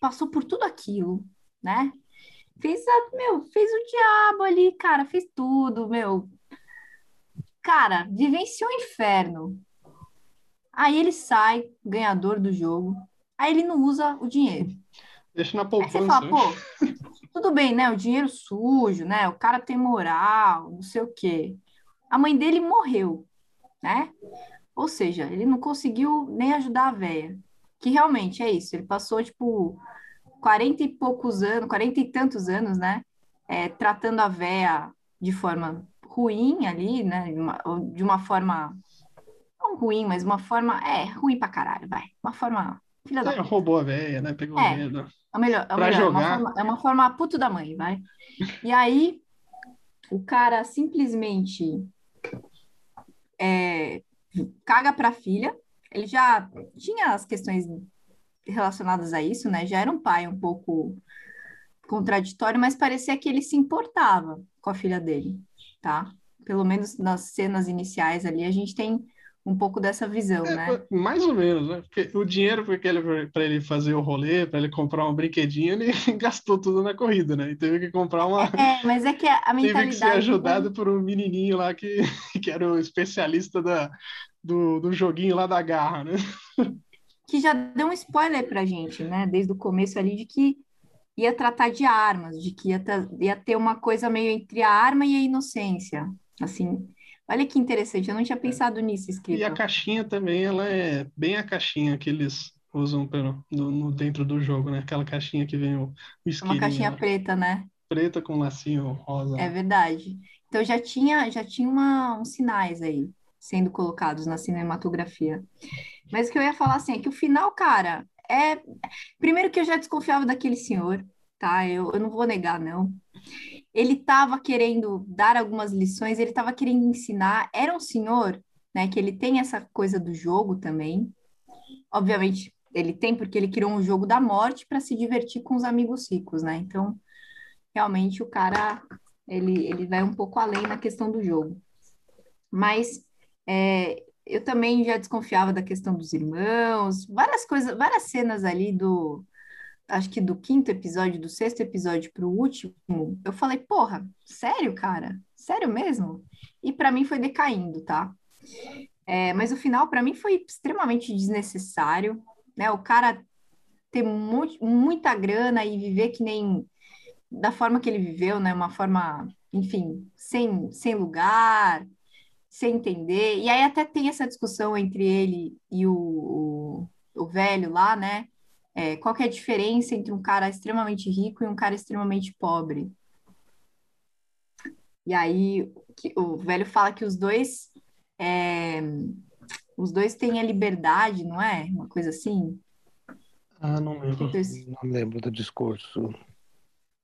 passou por tudo aquilo, né? Fez meu, fez o diabo ali, cara, fez tudo, meu. Cara, vivenciou o inferno. Aí ele sai, ganhador do jogo. Aí ele não usa o dinheiro. Deixa na poupança. Aí você fala, pô, tudo bem, né? O dinheiro sujo, né? O cara tem moral, não sei o quê. A mãe dele morreu, né? Ou seja, ele não conseguiu nem ajudar a véia. Que realmente é isso. Ele passou, tipo, 40 e poucos anos, 40 e tantos anos, né? É, tratando a véia de forma ruim ali, né? De uma, de uma forma. Não ruim, mas uma forma. É, ruim pra caralho, vai. Uma forma filha da É, roubou a velha, né? Pegou É. medo. É melhor, é, melhor, é uma jogar. forma, é uma forma puto da mãe, vai. E aí, o cara simplesmente é, caga pra filha. Ele já tinha as questões relacionadas a isso, né? Já era um pai um pouco contraditório, mas parecia que ele se importava com a filha dele, tá? Pelo menos nas cenas iniciais ali, a gente tem um pouco dessa visão, né? É, mais ou menos, né? Porque o dinheiro porque ele, pra ele fazer o rolê, pra ele comprar um brinquedinho, ele gastou tudo na corrida, né? E teve que comprar uma. É, mas é que a, a Teve que ser mentalidade... ajudado por um menininho lá que, que era o especialista da, do, do joguinho lá da garra, né? que já deu um spoiler pra gente, né? Desde o começo ali, de que ia tratar de armas, de que ia ter uma coisa meio entre a arma e a inocência. Assim, olha que interessante, eu não tinha pensado nisso, E a escrito. caixinha também, ela é bem a caixinha que eles usam pelo, no, no- dentro do jogo, né? Aquela caixinha que vem o, o Uma isqueirinho caixinha lá, preta, né? preta com lacinho rosa. É verdade. Então já tinha, já tinha uma- uns sinais aí sendo colocados na cinematografia. Mas o que eu ia falar assim é que o final, cara, é. Primeiro que eu já desconfiava daquele senhor, tá? Eu, eu não vou negar, não. Ele estava querendo dar algumas lições, ele estava querendo ensinar. Era um senhor, né? Que ele tem essa coisa do jogo também. Obviamente, ele tem porque ele criou um jogo da morte para se divertir com os amigos ricos, né? Então, realmente o cara ele, ele vai um pouco além na questão do jogo. Mas é, eu também já desconfiava da questão dos irmãos, várias coisas, várias cenas ali do, acho que do quinto episódio, do sexto episódio para o último, eu falei, porra, sério, cara? Sério mesmo? E para mim foi decaindo, tá? É, mas o final, para mim, foi extremamente desnecessário, né? O cara ter mu muita grana e viver que nem da forma que ele viveu, né? Uma forma, enfim, sem, sem lugar, sem entender. E aí até tem essa discussão entre ele e o, o, o velho lá, né? É, qual é a diferença entre um cara extremamente rico e um cara extremamente pobre? E aí o velho fala que os dois é, os dois têm a liberdade, não é? Uma coisa assim. Ah, não lembro. Depois, Não lembro do discurso.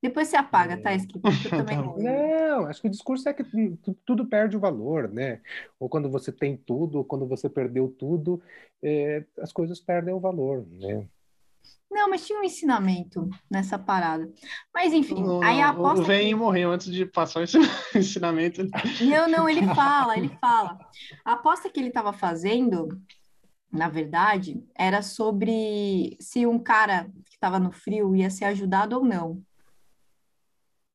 depois você apaga, tá escrito? Também não lembro. Não, acho que o discurso é que tu- tudo perde o valor, né? Ou quando você tem tudo, ou quando você perdeu tudo, é, as coisas perdem o valor, né? Não, mas tinha um ensinamento nessa parada. Mas enfim, O, aí a o aposta velhinho morreu antes de passar o ensin- ensinamento. que... Não, não, ele fala, ele fala. A aposta que ele estava fazendo, na verdade, era sobre se um cara que estava no frio ia ser ajudado ou não.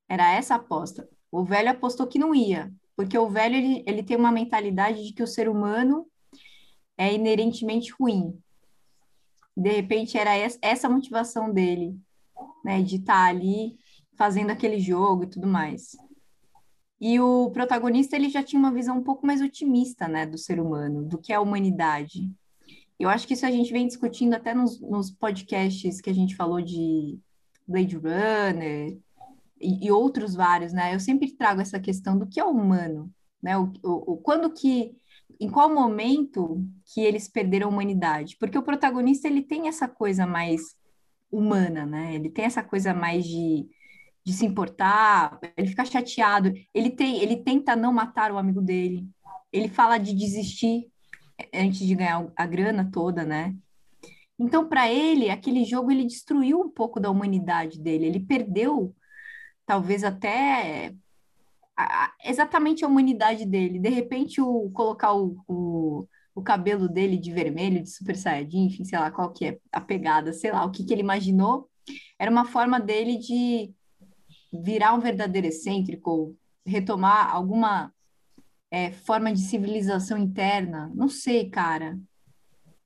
Era essa a aposta. O velho apostou que não ia, porque o velho ele, ele tem uma mentalidade de que o ser humano é inerentemente ruim. De repente era es- essa a motivação dele, né, de estar ali fazendo aquele jogo e tudo mais. E o protagonista ele já tinha uma visão um pouco mais otimista, né, do ser humano, do que é a humanidade. Eu acho que isso a gente vem discutindo até nos, nos podcasts que a gente falou de Blade Runner e, e outros vários, né? Eu sempre trago essa questão do que é humano, né? O, o, o- quando que, em qual momento que eles perderam a humanidade? Porque o protagonista ele tem essa coisa mais humana, né? Ele tem essa coisa mais de, de se importar, ele fica chateado, ele tem, ele tenta não matar o amigo dele, ele fala de desistir antes de ganhar a grana toda, né? Então, para ele, aquele jogo ele destruiu um pouco da humanidade dele, ele perdeu talvez até a- exatamente a humanidade dele. De repente, o colocar o, o, o cabelo dele de vermelho, de Super Saiyajin, enfim, sei lá qual que é a pegada, sei lá, o que, que ele imaginou, era uma forma dele de virar um verdadeiro excêntrico, ou retomar alguma é, forma de civilização interna. Não sei, cara.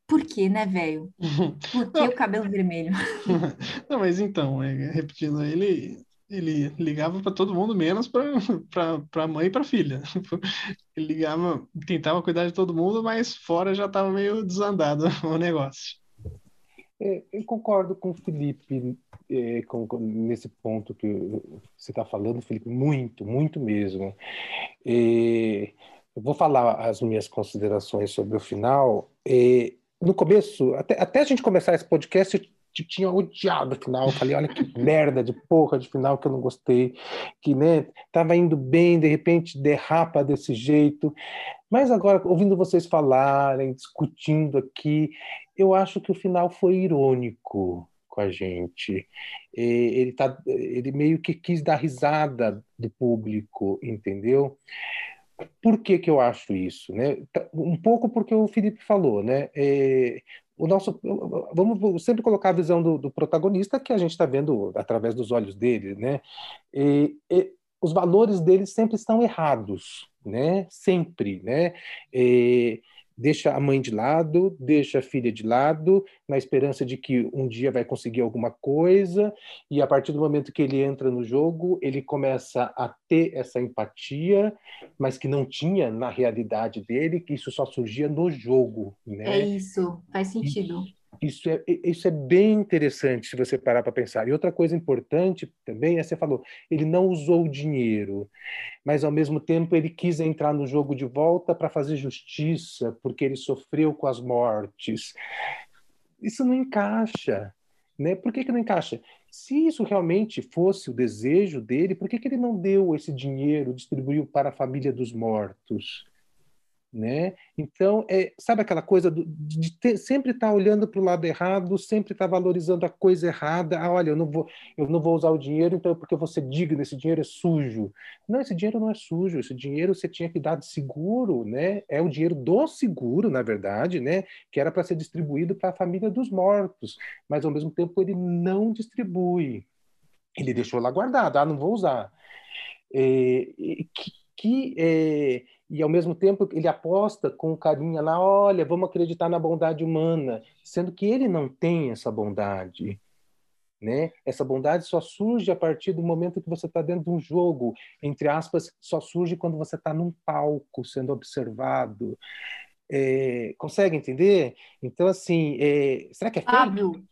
Por quê, né, velho? Por que o cabelo vermelho? Não, mas então, é, repetindo, ele, ele ligava para todo mundo, menos para a mãe e para filha. Ele ligava, tentava cuidar de todo mundo, mas fora já estava meio desandado o negócio. É, eu concordo com o Felipe é, com- com- nesse ponto que você está falando, Felipe, muito, muito mesmo. É, eu vou falar as minhas considerações sobre o final. É, no começo, até, até a gente começar esse podcast, tinha odiado o final. Falei, olha que merda de porra de final que eu não gostei, que né, tava indo bem, de repente derrapa desse jeito. Mas agora, ouvindo vocês falarem, discutindo aqui, eu acho que o final foi irônico com a gente. Ele, tá, ele meio que quis dar risada do público, entendeu? Por que, que eu acho isso? Né? Tá, um pouco porque o Felipe falou, né? É, o nosso, vamos sempre colocar a visão do, do protagonista que a gente está vendo através dos olhos dele, né? E, e, os valores dele sempre estão errados, né? Sempre, né? E, deixa a mãe de lado, deixa a filha de lado, na esperança de que um dia vai conseguir alguma coisa, e a partir do momento que ele entra no jogo, ele começa a ter essa empatia, mas que não tinha na realidade dele, que isso só surgia no jogo. Né? É isso, faz sentido. E, isso é, isso é bem interessante se você parar para pensar. E outra coisa importante também é você falou, ele não usou o dinheiro, mas ao mesmo tempo ele quis entrar no jogo de volta para fazer justiça, porque ele sofreu com as mortes. Isso não encaixa. Né? Por que, que não encaixa? Se isso realmente fosse o desejo dele, por que, que ele não deu esse dinheiro, distribuiu para a família dos mortos? Né? Então, é, sabe aquela coisa do, de ter, sempre estar tá olhando para o lado errado, sempre estar tá valorizando a coisa errada. Ah, olha, eu não vou, eu não vou usar o dinheiro, então porque você diga, esse dinheiro é sujo. Não, esse dinheiro não é sujo. Esse dinheiro você tinha que dar de seguro, né? É o dinheiro do seguro, na verdade, né? Que era para ser distribuído para a família dos mortos, mas ao mesmo tempo ele não distribui. Ele deixou lá guardado. Ah, não vou usar. É, que, que é, e ao mesmo tempo ele aposta com carinho lá, olha, vamos acreditar na bondade humana, sendo que ele não tem essa bondade. Né? Essa bondade só surge a partir do momento que você está dentro de um jogo, entre aspas, só surge quando você está num palco sendo observado. É, consegue entender? Então, assim, é, será que é fake?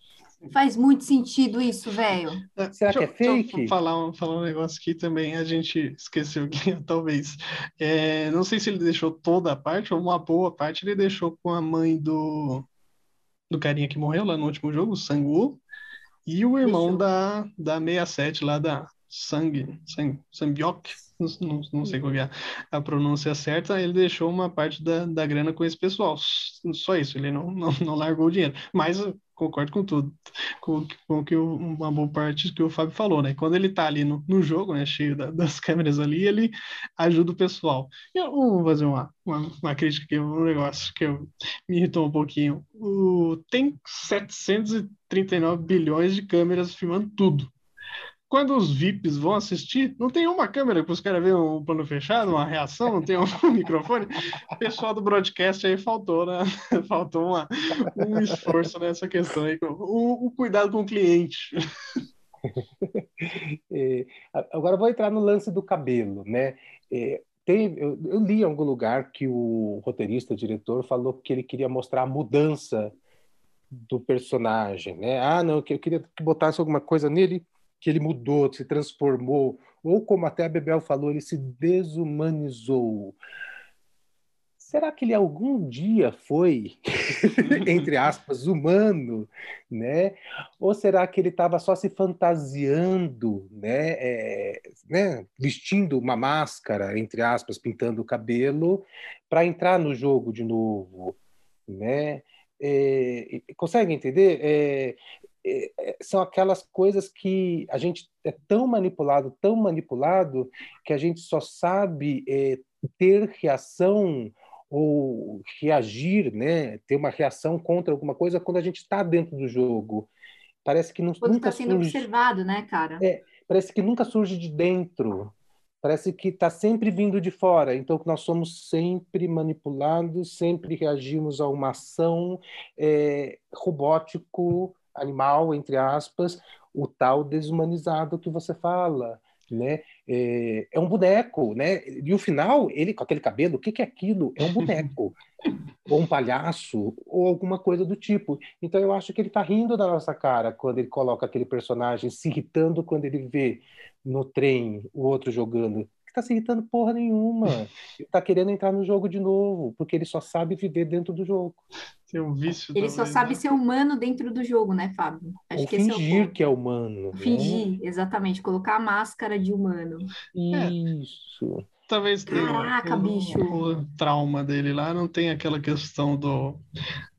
Faz muito sentido isso, velho. É, Será que é fake? Deixa eu falar um, falar um negócio aqui também, a gente esqueceu que talvez. É, não sei se ele deixou toda a parte, ou uma boa parte ele deixou com a mãe do, do carinha que morreu lá no último jogo, o Sangu, e o irmão da, da 67 lá da Sang, Sang, Sambiok, não, não, não, sei qual é a pronúncia certa, ele deixou uma parte da, da grana com esse pessoal. Só isso, ele não, não, não largou o dinheiro. Mas concordo com tudo, com, com que uma boa parte que o Fábio falou, né? Quando ele tá ali no, no jogo, né, cheio da, das câmeras ali, ele ajuda o pessoal. Eu vou fazer uma, uma, uma crítica aqui, um negócio que eu, me irritou um pouquinho. O, tem 739 bilhões de câmeras filmando tudo. Quando os VIPs vão assistir, não tem uma câmera para os caras verem um plano fechado, uma reação, não tem um microfone. O pessoal do broadcast aí faltou, né? Faltou uma, um esforço nessa questão aí. O, o cuidado com o cliente. É, agora vou entrar no lance do cabelo, né? É, tem, eu, eu, li em algum lugar que o roteirista, o diretor, falou que ele queria mostrar a mudança do personagem, né? Ah, não, que eu queria que botasse alguma coisa nele que ele mudou, se transformou, ou como até a Bebel falou, ele se desumanizou. Será que ele algum dia foi, entre aspas, humano, né? Ou será que ele estava só se fantasiando, né? É, né? Vestindo uma máscara, entre aspas, pintando o cabelo, para entrar no jogo de novo, né? É, consegue entender? É, são aquelas coisas que a gente é tão manipulado, tão manipulado, que a gente só sabe é, ter reação ou reagir, né, ter uma reação contra alguma coisa quando a gente está dentro do jogo. Parece que não, quando nunca está sendo surge... observado, né, cara? É, parece que nunca surge de dentro. Parece que está sempre vindo de fora. Então, nós somos sempre manipulados, sempre reagimos a uma ação é, robótico, animal, entre aspas, o tal desumanizado que você fala, né? É, é, um boneco, né? E o final, ele com aquele cabelo, o que, que é aquilo? É um boneco, ou um palhaço, ou alguma coisa do tipo. Então eu acho que ele está rindo da nossa cara quando ele coloca aquele personagem, se irritando quando ele vê no trem o outro jogando. Está se irritando porra nenhuma. Ele está querendo entrar no jogo de novo, porque ele só sabe viver dentro do jogo. Tem um vício. Ele só talvez, sabe né? ser humano dentro do jogo, né, Fábio? Acho Ou que esse é o fingir que é humano. né? Fingir, exatamente, colocar a máscara de humano. Isso. Talvez tenha Caraca, o, bicho. o trauma dele lá, não tem aquela questão do.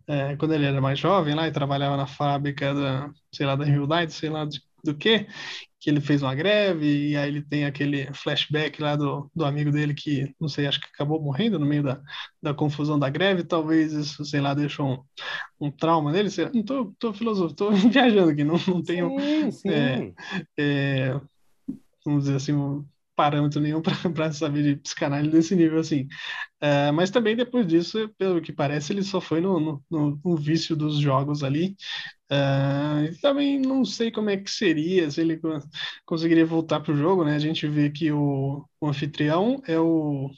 é, quando ele era mais jovem lá e trabalhava na fábrica da, sei lá, da Hyundai, sei lá de- do que, que ele fez uma greve, e aí ele tem aquele flashback lá do, do amigo dele que, não sei, acho que acabou morrendo no meio da, da confusão da greve, talvez isso, sei lá, deixou um, um trauma nele. Sei lá, não tô, tô filosofando, tô viajando aqui, não, não tenho Sim, sim. é, é, vamos dizer assim, parâmetro nenhum para saber de psicanálise desse nível assim. É, mas também depois disso, pelo que parece, ele só foi no, no, no- no vício dos jogos ali. E também não sei como é que seria se ele co- conseguiria voltar para o jogo, né? A gente vê que o, o anfitrião é o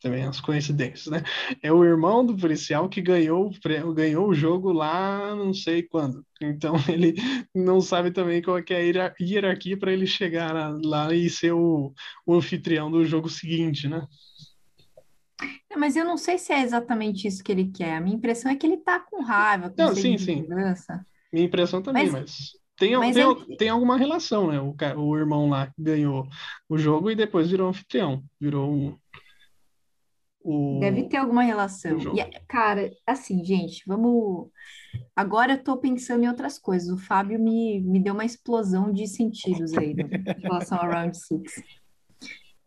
também as coincidências, né? É o irmão do policial que ganhou, ganhou o jogo lá, não sei quando. Então ele não sabe também qual é é a hierar- hierarquia para ele chegar lá, e ser o, o anfitrião do jogo seguinte, né? É, Mas eu não sei se é exatamente isso que ele quer. A minha impressão é que ele tá com raiva, com Não, sim, sim. vingança. Minha impressão também, Mas- mas, tem, mas tem, ele- tem alguma relação, né? O, o irmão lá ganhou o jogo e depois virou anfitrião, virou um, o, Deve ter alguma relação. E, cara, assim, gente, vamos. Agora eu tô pensando em outras coisas. O Fábio me, me deu uma explosão de sentidos aí no- em relação ao Round Six.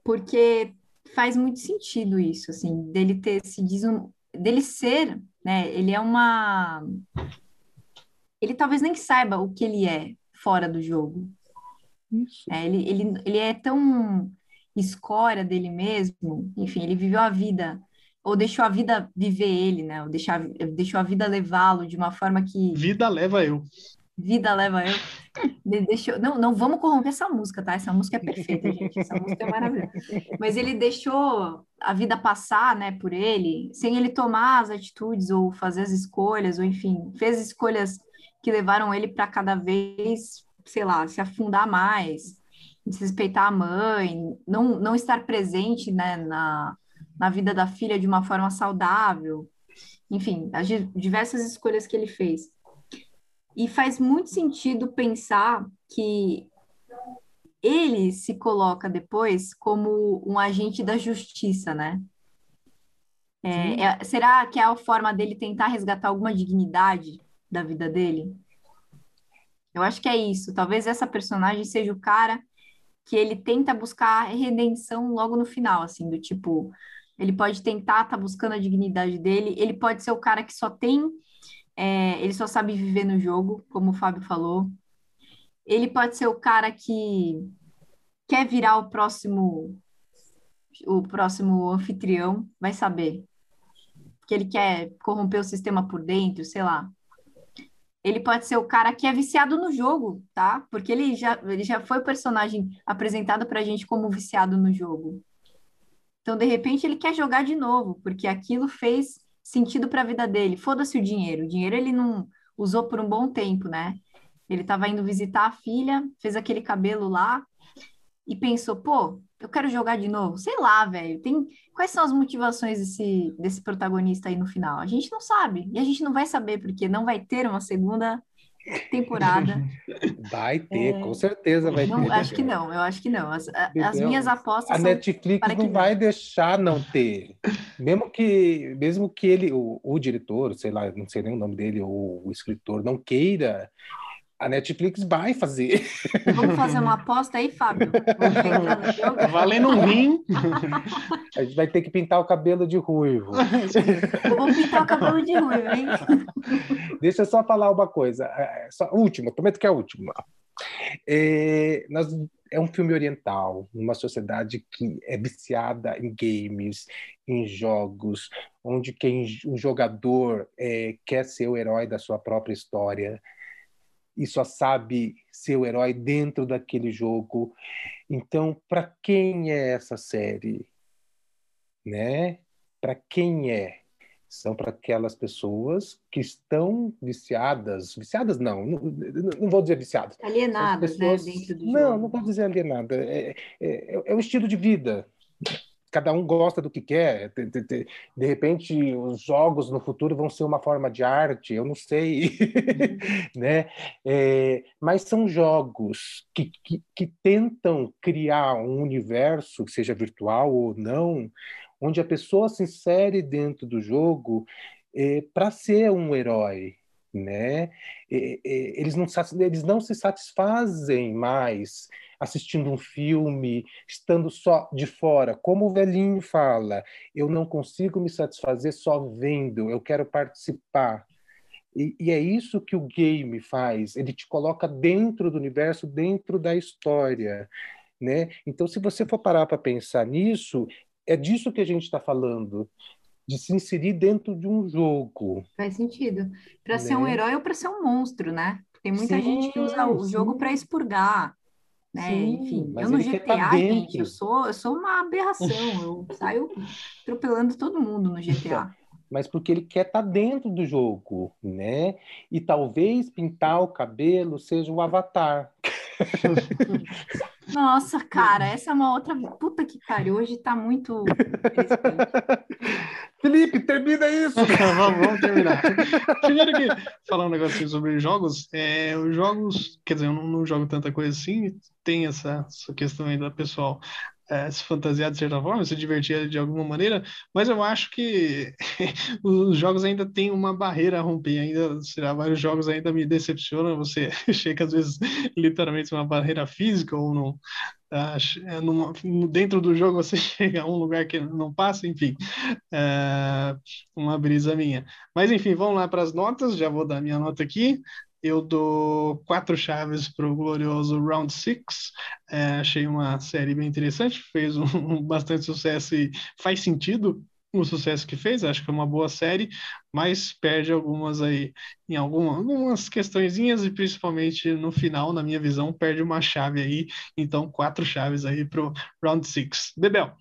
Porque faz muito sentido isso, assim, dele ter se desum... dele ser, né? Ele é uma. Ele talvez nem saiba o que ele é fora do jogo. Isso. É, ele, ele, ele é tão escória dele mesmo, enfim, ele viveu a vida, ou deixou a vida viver ele, né? Ou deixar, deixou a vida levá-lo de uma forma que Vida leva eu. vida leva eu. De- Deixou, não, não vamos corromper essa música, tá? Essa música é perfeita, gente. Essa música é maravilhosa. Mas ele deixou a vida passar, né, por ele, sem ele tomar as atitudes ou fazer as escolhas, ou enfim, fez escolhas que levaram ele para cada vez, sei lá, se afundar mais, desrespeitar a mãe, não, não estar presente, né, na, na vida da filha de uma forma saudável. Enfim, as di- diversas escolhas que ele fez. E faz muito sentido pensar que ele se coloca depois como um agente da justiça, né? É, é- será que é a forma dele tentar resgatar alguma dignidade da vida dele? Eu acho que é isso. Talvez essa personagem seja o cara que ele tenta buscar redenção logo no final, assim, do tipo, ele pode tentar estar buscando a dignidade dele, ele pode ser o cara que só tem, é, ele só sabe viver no jogo, como o Fábio falou. Ele pode ser o cara que quer virar o próximo o próximo anfitrião, vai saber. Que ele quer corromper o sistema por dentro, sei lá. Ele pode ser o cara que é viciado no jogo, tá? Porque ele já, ele já foi o personagem apresentado pra gente como viciado no jogo. Então, de repente, ele quer jogar de novo, porque aquilo fez sentido para a vida dele. Foda-se o dinheiro. O dinheiro ele não usou por um bom tempo, né? Ele estava indo visitar a filha, fez aquele cabelo lá e pensou, pô, eu quero jogar de novo. Sei lá, velho. Tem quais são as motivações desse desse protagonista aí no final? A gente não sabe e a gente não vai saber porque não vai ter uma segunda temporada. Vai ter, com certeza vai É. Não, ter. acho que não. Eu acho que não. As, a- as minhas apostas A são Netflix para que não não. vai deixar não ter. Mesmo que, mesmo que ele, o, o diretor, sei lá, não sei nem o nome dele, ou o escritor, não queira, a Netflix vai fazer. Vamos fazer uma aposta aí, Fábio? Vamos jogo? Valendo um rim. A gente vai ter que pintar o cabelo de ruivo. Eu vou pintar o cabelo de ruivo, hein? Deixa eu só falar uma coisa. é, Só, última, prometo que é a última. É, nós, é um filme oriental, numa sociedade que é viciada em games, em jogos, onde quem o jogador é, quer ser o herói da sua própria história e só sabe ser o herói dentro daquele jogo. Então, para quem é essa série? Né? Para quem é? São para aquelas pessoas que estão viciadas, viciadas não, não, não vou dizer viciadas. Alienadas, né? pessoas- Dentro do não, jogo. não vou dizer alienada. É, é, é um estilo de vida. Cada um gosta do que quer. De, repente, os jogos no futuro vão ser uma forma de arte, eu não sei, né? É, mas são jogos que, que, que tentam criar um universo, seja virtual ou não, onde a pessoa se insere dentro do jogo é, para ser um herói, né? Eles não, eles não se satisfazem mais assistindo um filme, estando só de fora. Como o velhinho fala, eu não consigo me satisfazer só vendo, eu quero participar. E, e, é isso que o game faz, ele te coloca dentro do universo, dentro da história. Né? Então, se você for parar para pensar nisso, é disso que a gente está falando de se inserir dentro de um jogo. Faz sentido. Para né? ser um né? herói ou para ser um monstro, né? Tem muita sim, gente que usa o jogo para expurgar. Né? Sim, Enfim, eu no GTA, gente, eu sou, eu sou uma aberração. eu saio atropelando todo mundo no GTA. Então, mas porque ele quer estar tá dentro do jogo, né? E talvez pintar o cabelo seja o avatar. Nossa, cara, essa é uma outra. Puta que pariu, hoje tá muito. Felipe, termina isso! vamos, vamos, terminar. Primeiro que, falar um negócio sobre jogos, é, os jogos, quer dizer, eu não, não jogo tanta coisa assim, tem essa, essa questão aí da pessoal é, se fantasiar de certa forma, se divertir de alguma maneira, mas eu acho que os jogos ainda têm uma barreira a romper, ainda, será, vários jogos ainda me decepcionam, você chega às vezes literalmente uma barreira física ou não, é, numa, dentro do jogo você chega a um lugar que não passa, enfim, é, uma brisa minha. Mas enfim, vamos lá para as notas, já vou dar minha nota aqui eu dou quatro chaves para o glorioso Round Six. É, achei uma série bem interessante, fez um, um, bastante sucesso e faz sentido o sucesso que fez. Acho que é uma boa série, mas perde algumas aí em alguma, algumas questõezinhas e principalmente no final, na minha visão, perde uma chave aí. Então, quatro chaves aí para o Round Six. Bebel.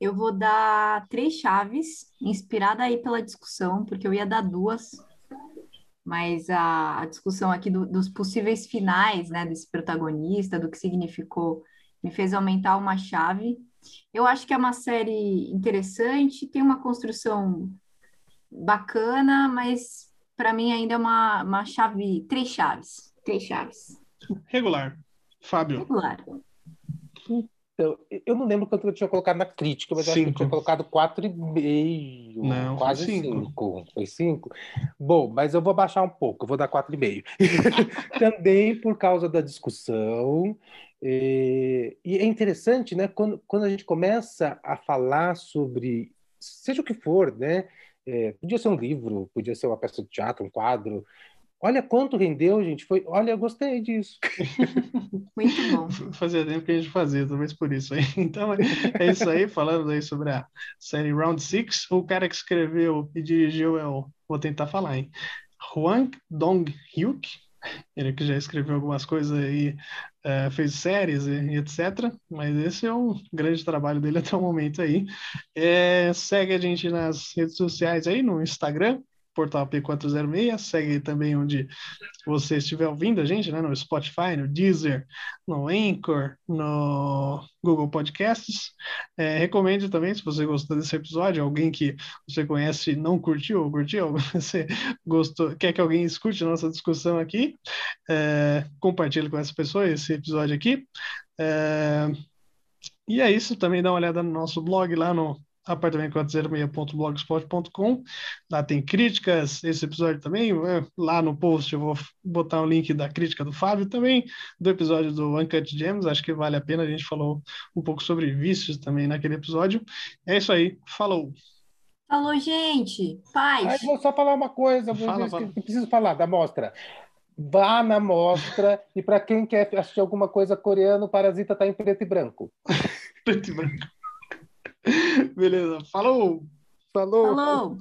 Eu vou dar três chaves, inspirada aí pela discussão, porque eu ia dar duas, mas a, a discussão aqui do, dos possíveis finais, né, desse protagonista, do que significou, me fez aumentar uma chave. Eu acho que é uma série interessante, tem uma construção bacana, mas para mim ainda é uma, uma chave, três chaves, três chaves. Regular. Fábio. Regular. Então, eu não lembro quanto eu tinha colocado na crítica, mas acho que eu tinha colocado 4,5. Não, quase 5. Foi 5? Bom, mas eu vou baixar um pouco, eu vou dar 4,5. Também por causa da discussão. E, e é interessante, né? Quando, quando a gente começa a falar sobre, seja o que for, né? É, podia ser um livro, podia ser uma peça de teatro, um quadro, Olha quanto rendeu, gente. Foi, olha, eu gostei disso. Muito bom. Fazia tempo que a gente fazia, talvez por isso aí. Então, é isso aí, falando aí sobre a série Round Six. O cara que escreveu e dirigiu é o. Vou tentar falar, hein? Huang Dong-hyuk. Ele que já escreveu algumas coisas aí, é, fez séries e, e, etc. Mas esse é o grande trabalho dele até o momento aí. É, segue a gente nas redes sociais aí, no Instagram, Portal P406, segue também onde você estiver ouvindo a gente, né? No Spotify, no Deezer, no Anchor, no Google Podcasts. É, recomendo também, se você gostou desse episódio, alguém que você conhece não curtiu ou curtiu, você gostou, quer que alguém escute a nossa discussão aqui, é, compartilhe com essa pessoa esse episódio aqui. É, e é isso, também dá uma olhada no nosso blog lá no apartamento406.blogspot.com. Lá tem críticas, esse episódio também. Lá no post eu vou botar um link da crítica do Fábio também, do episódio do Uncut Gems. Acho que vale a pena. A gente falou um pouco sobre vícios também naquele episódio. É isso aí. Falou! Falou, gente! Paz! Aí vou só falar uma coisa, fala, fala. preciso falar da mostra. Vá na mostra e para quem quer assistir alguma coisa coreana, o Parasita está em preto e branco. preto e branco. Beleza. Falou! Falou! Falou!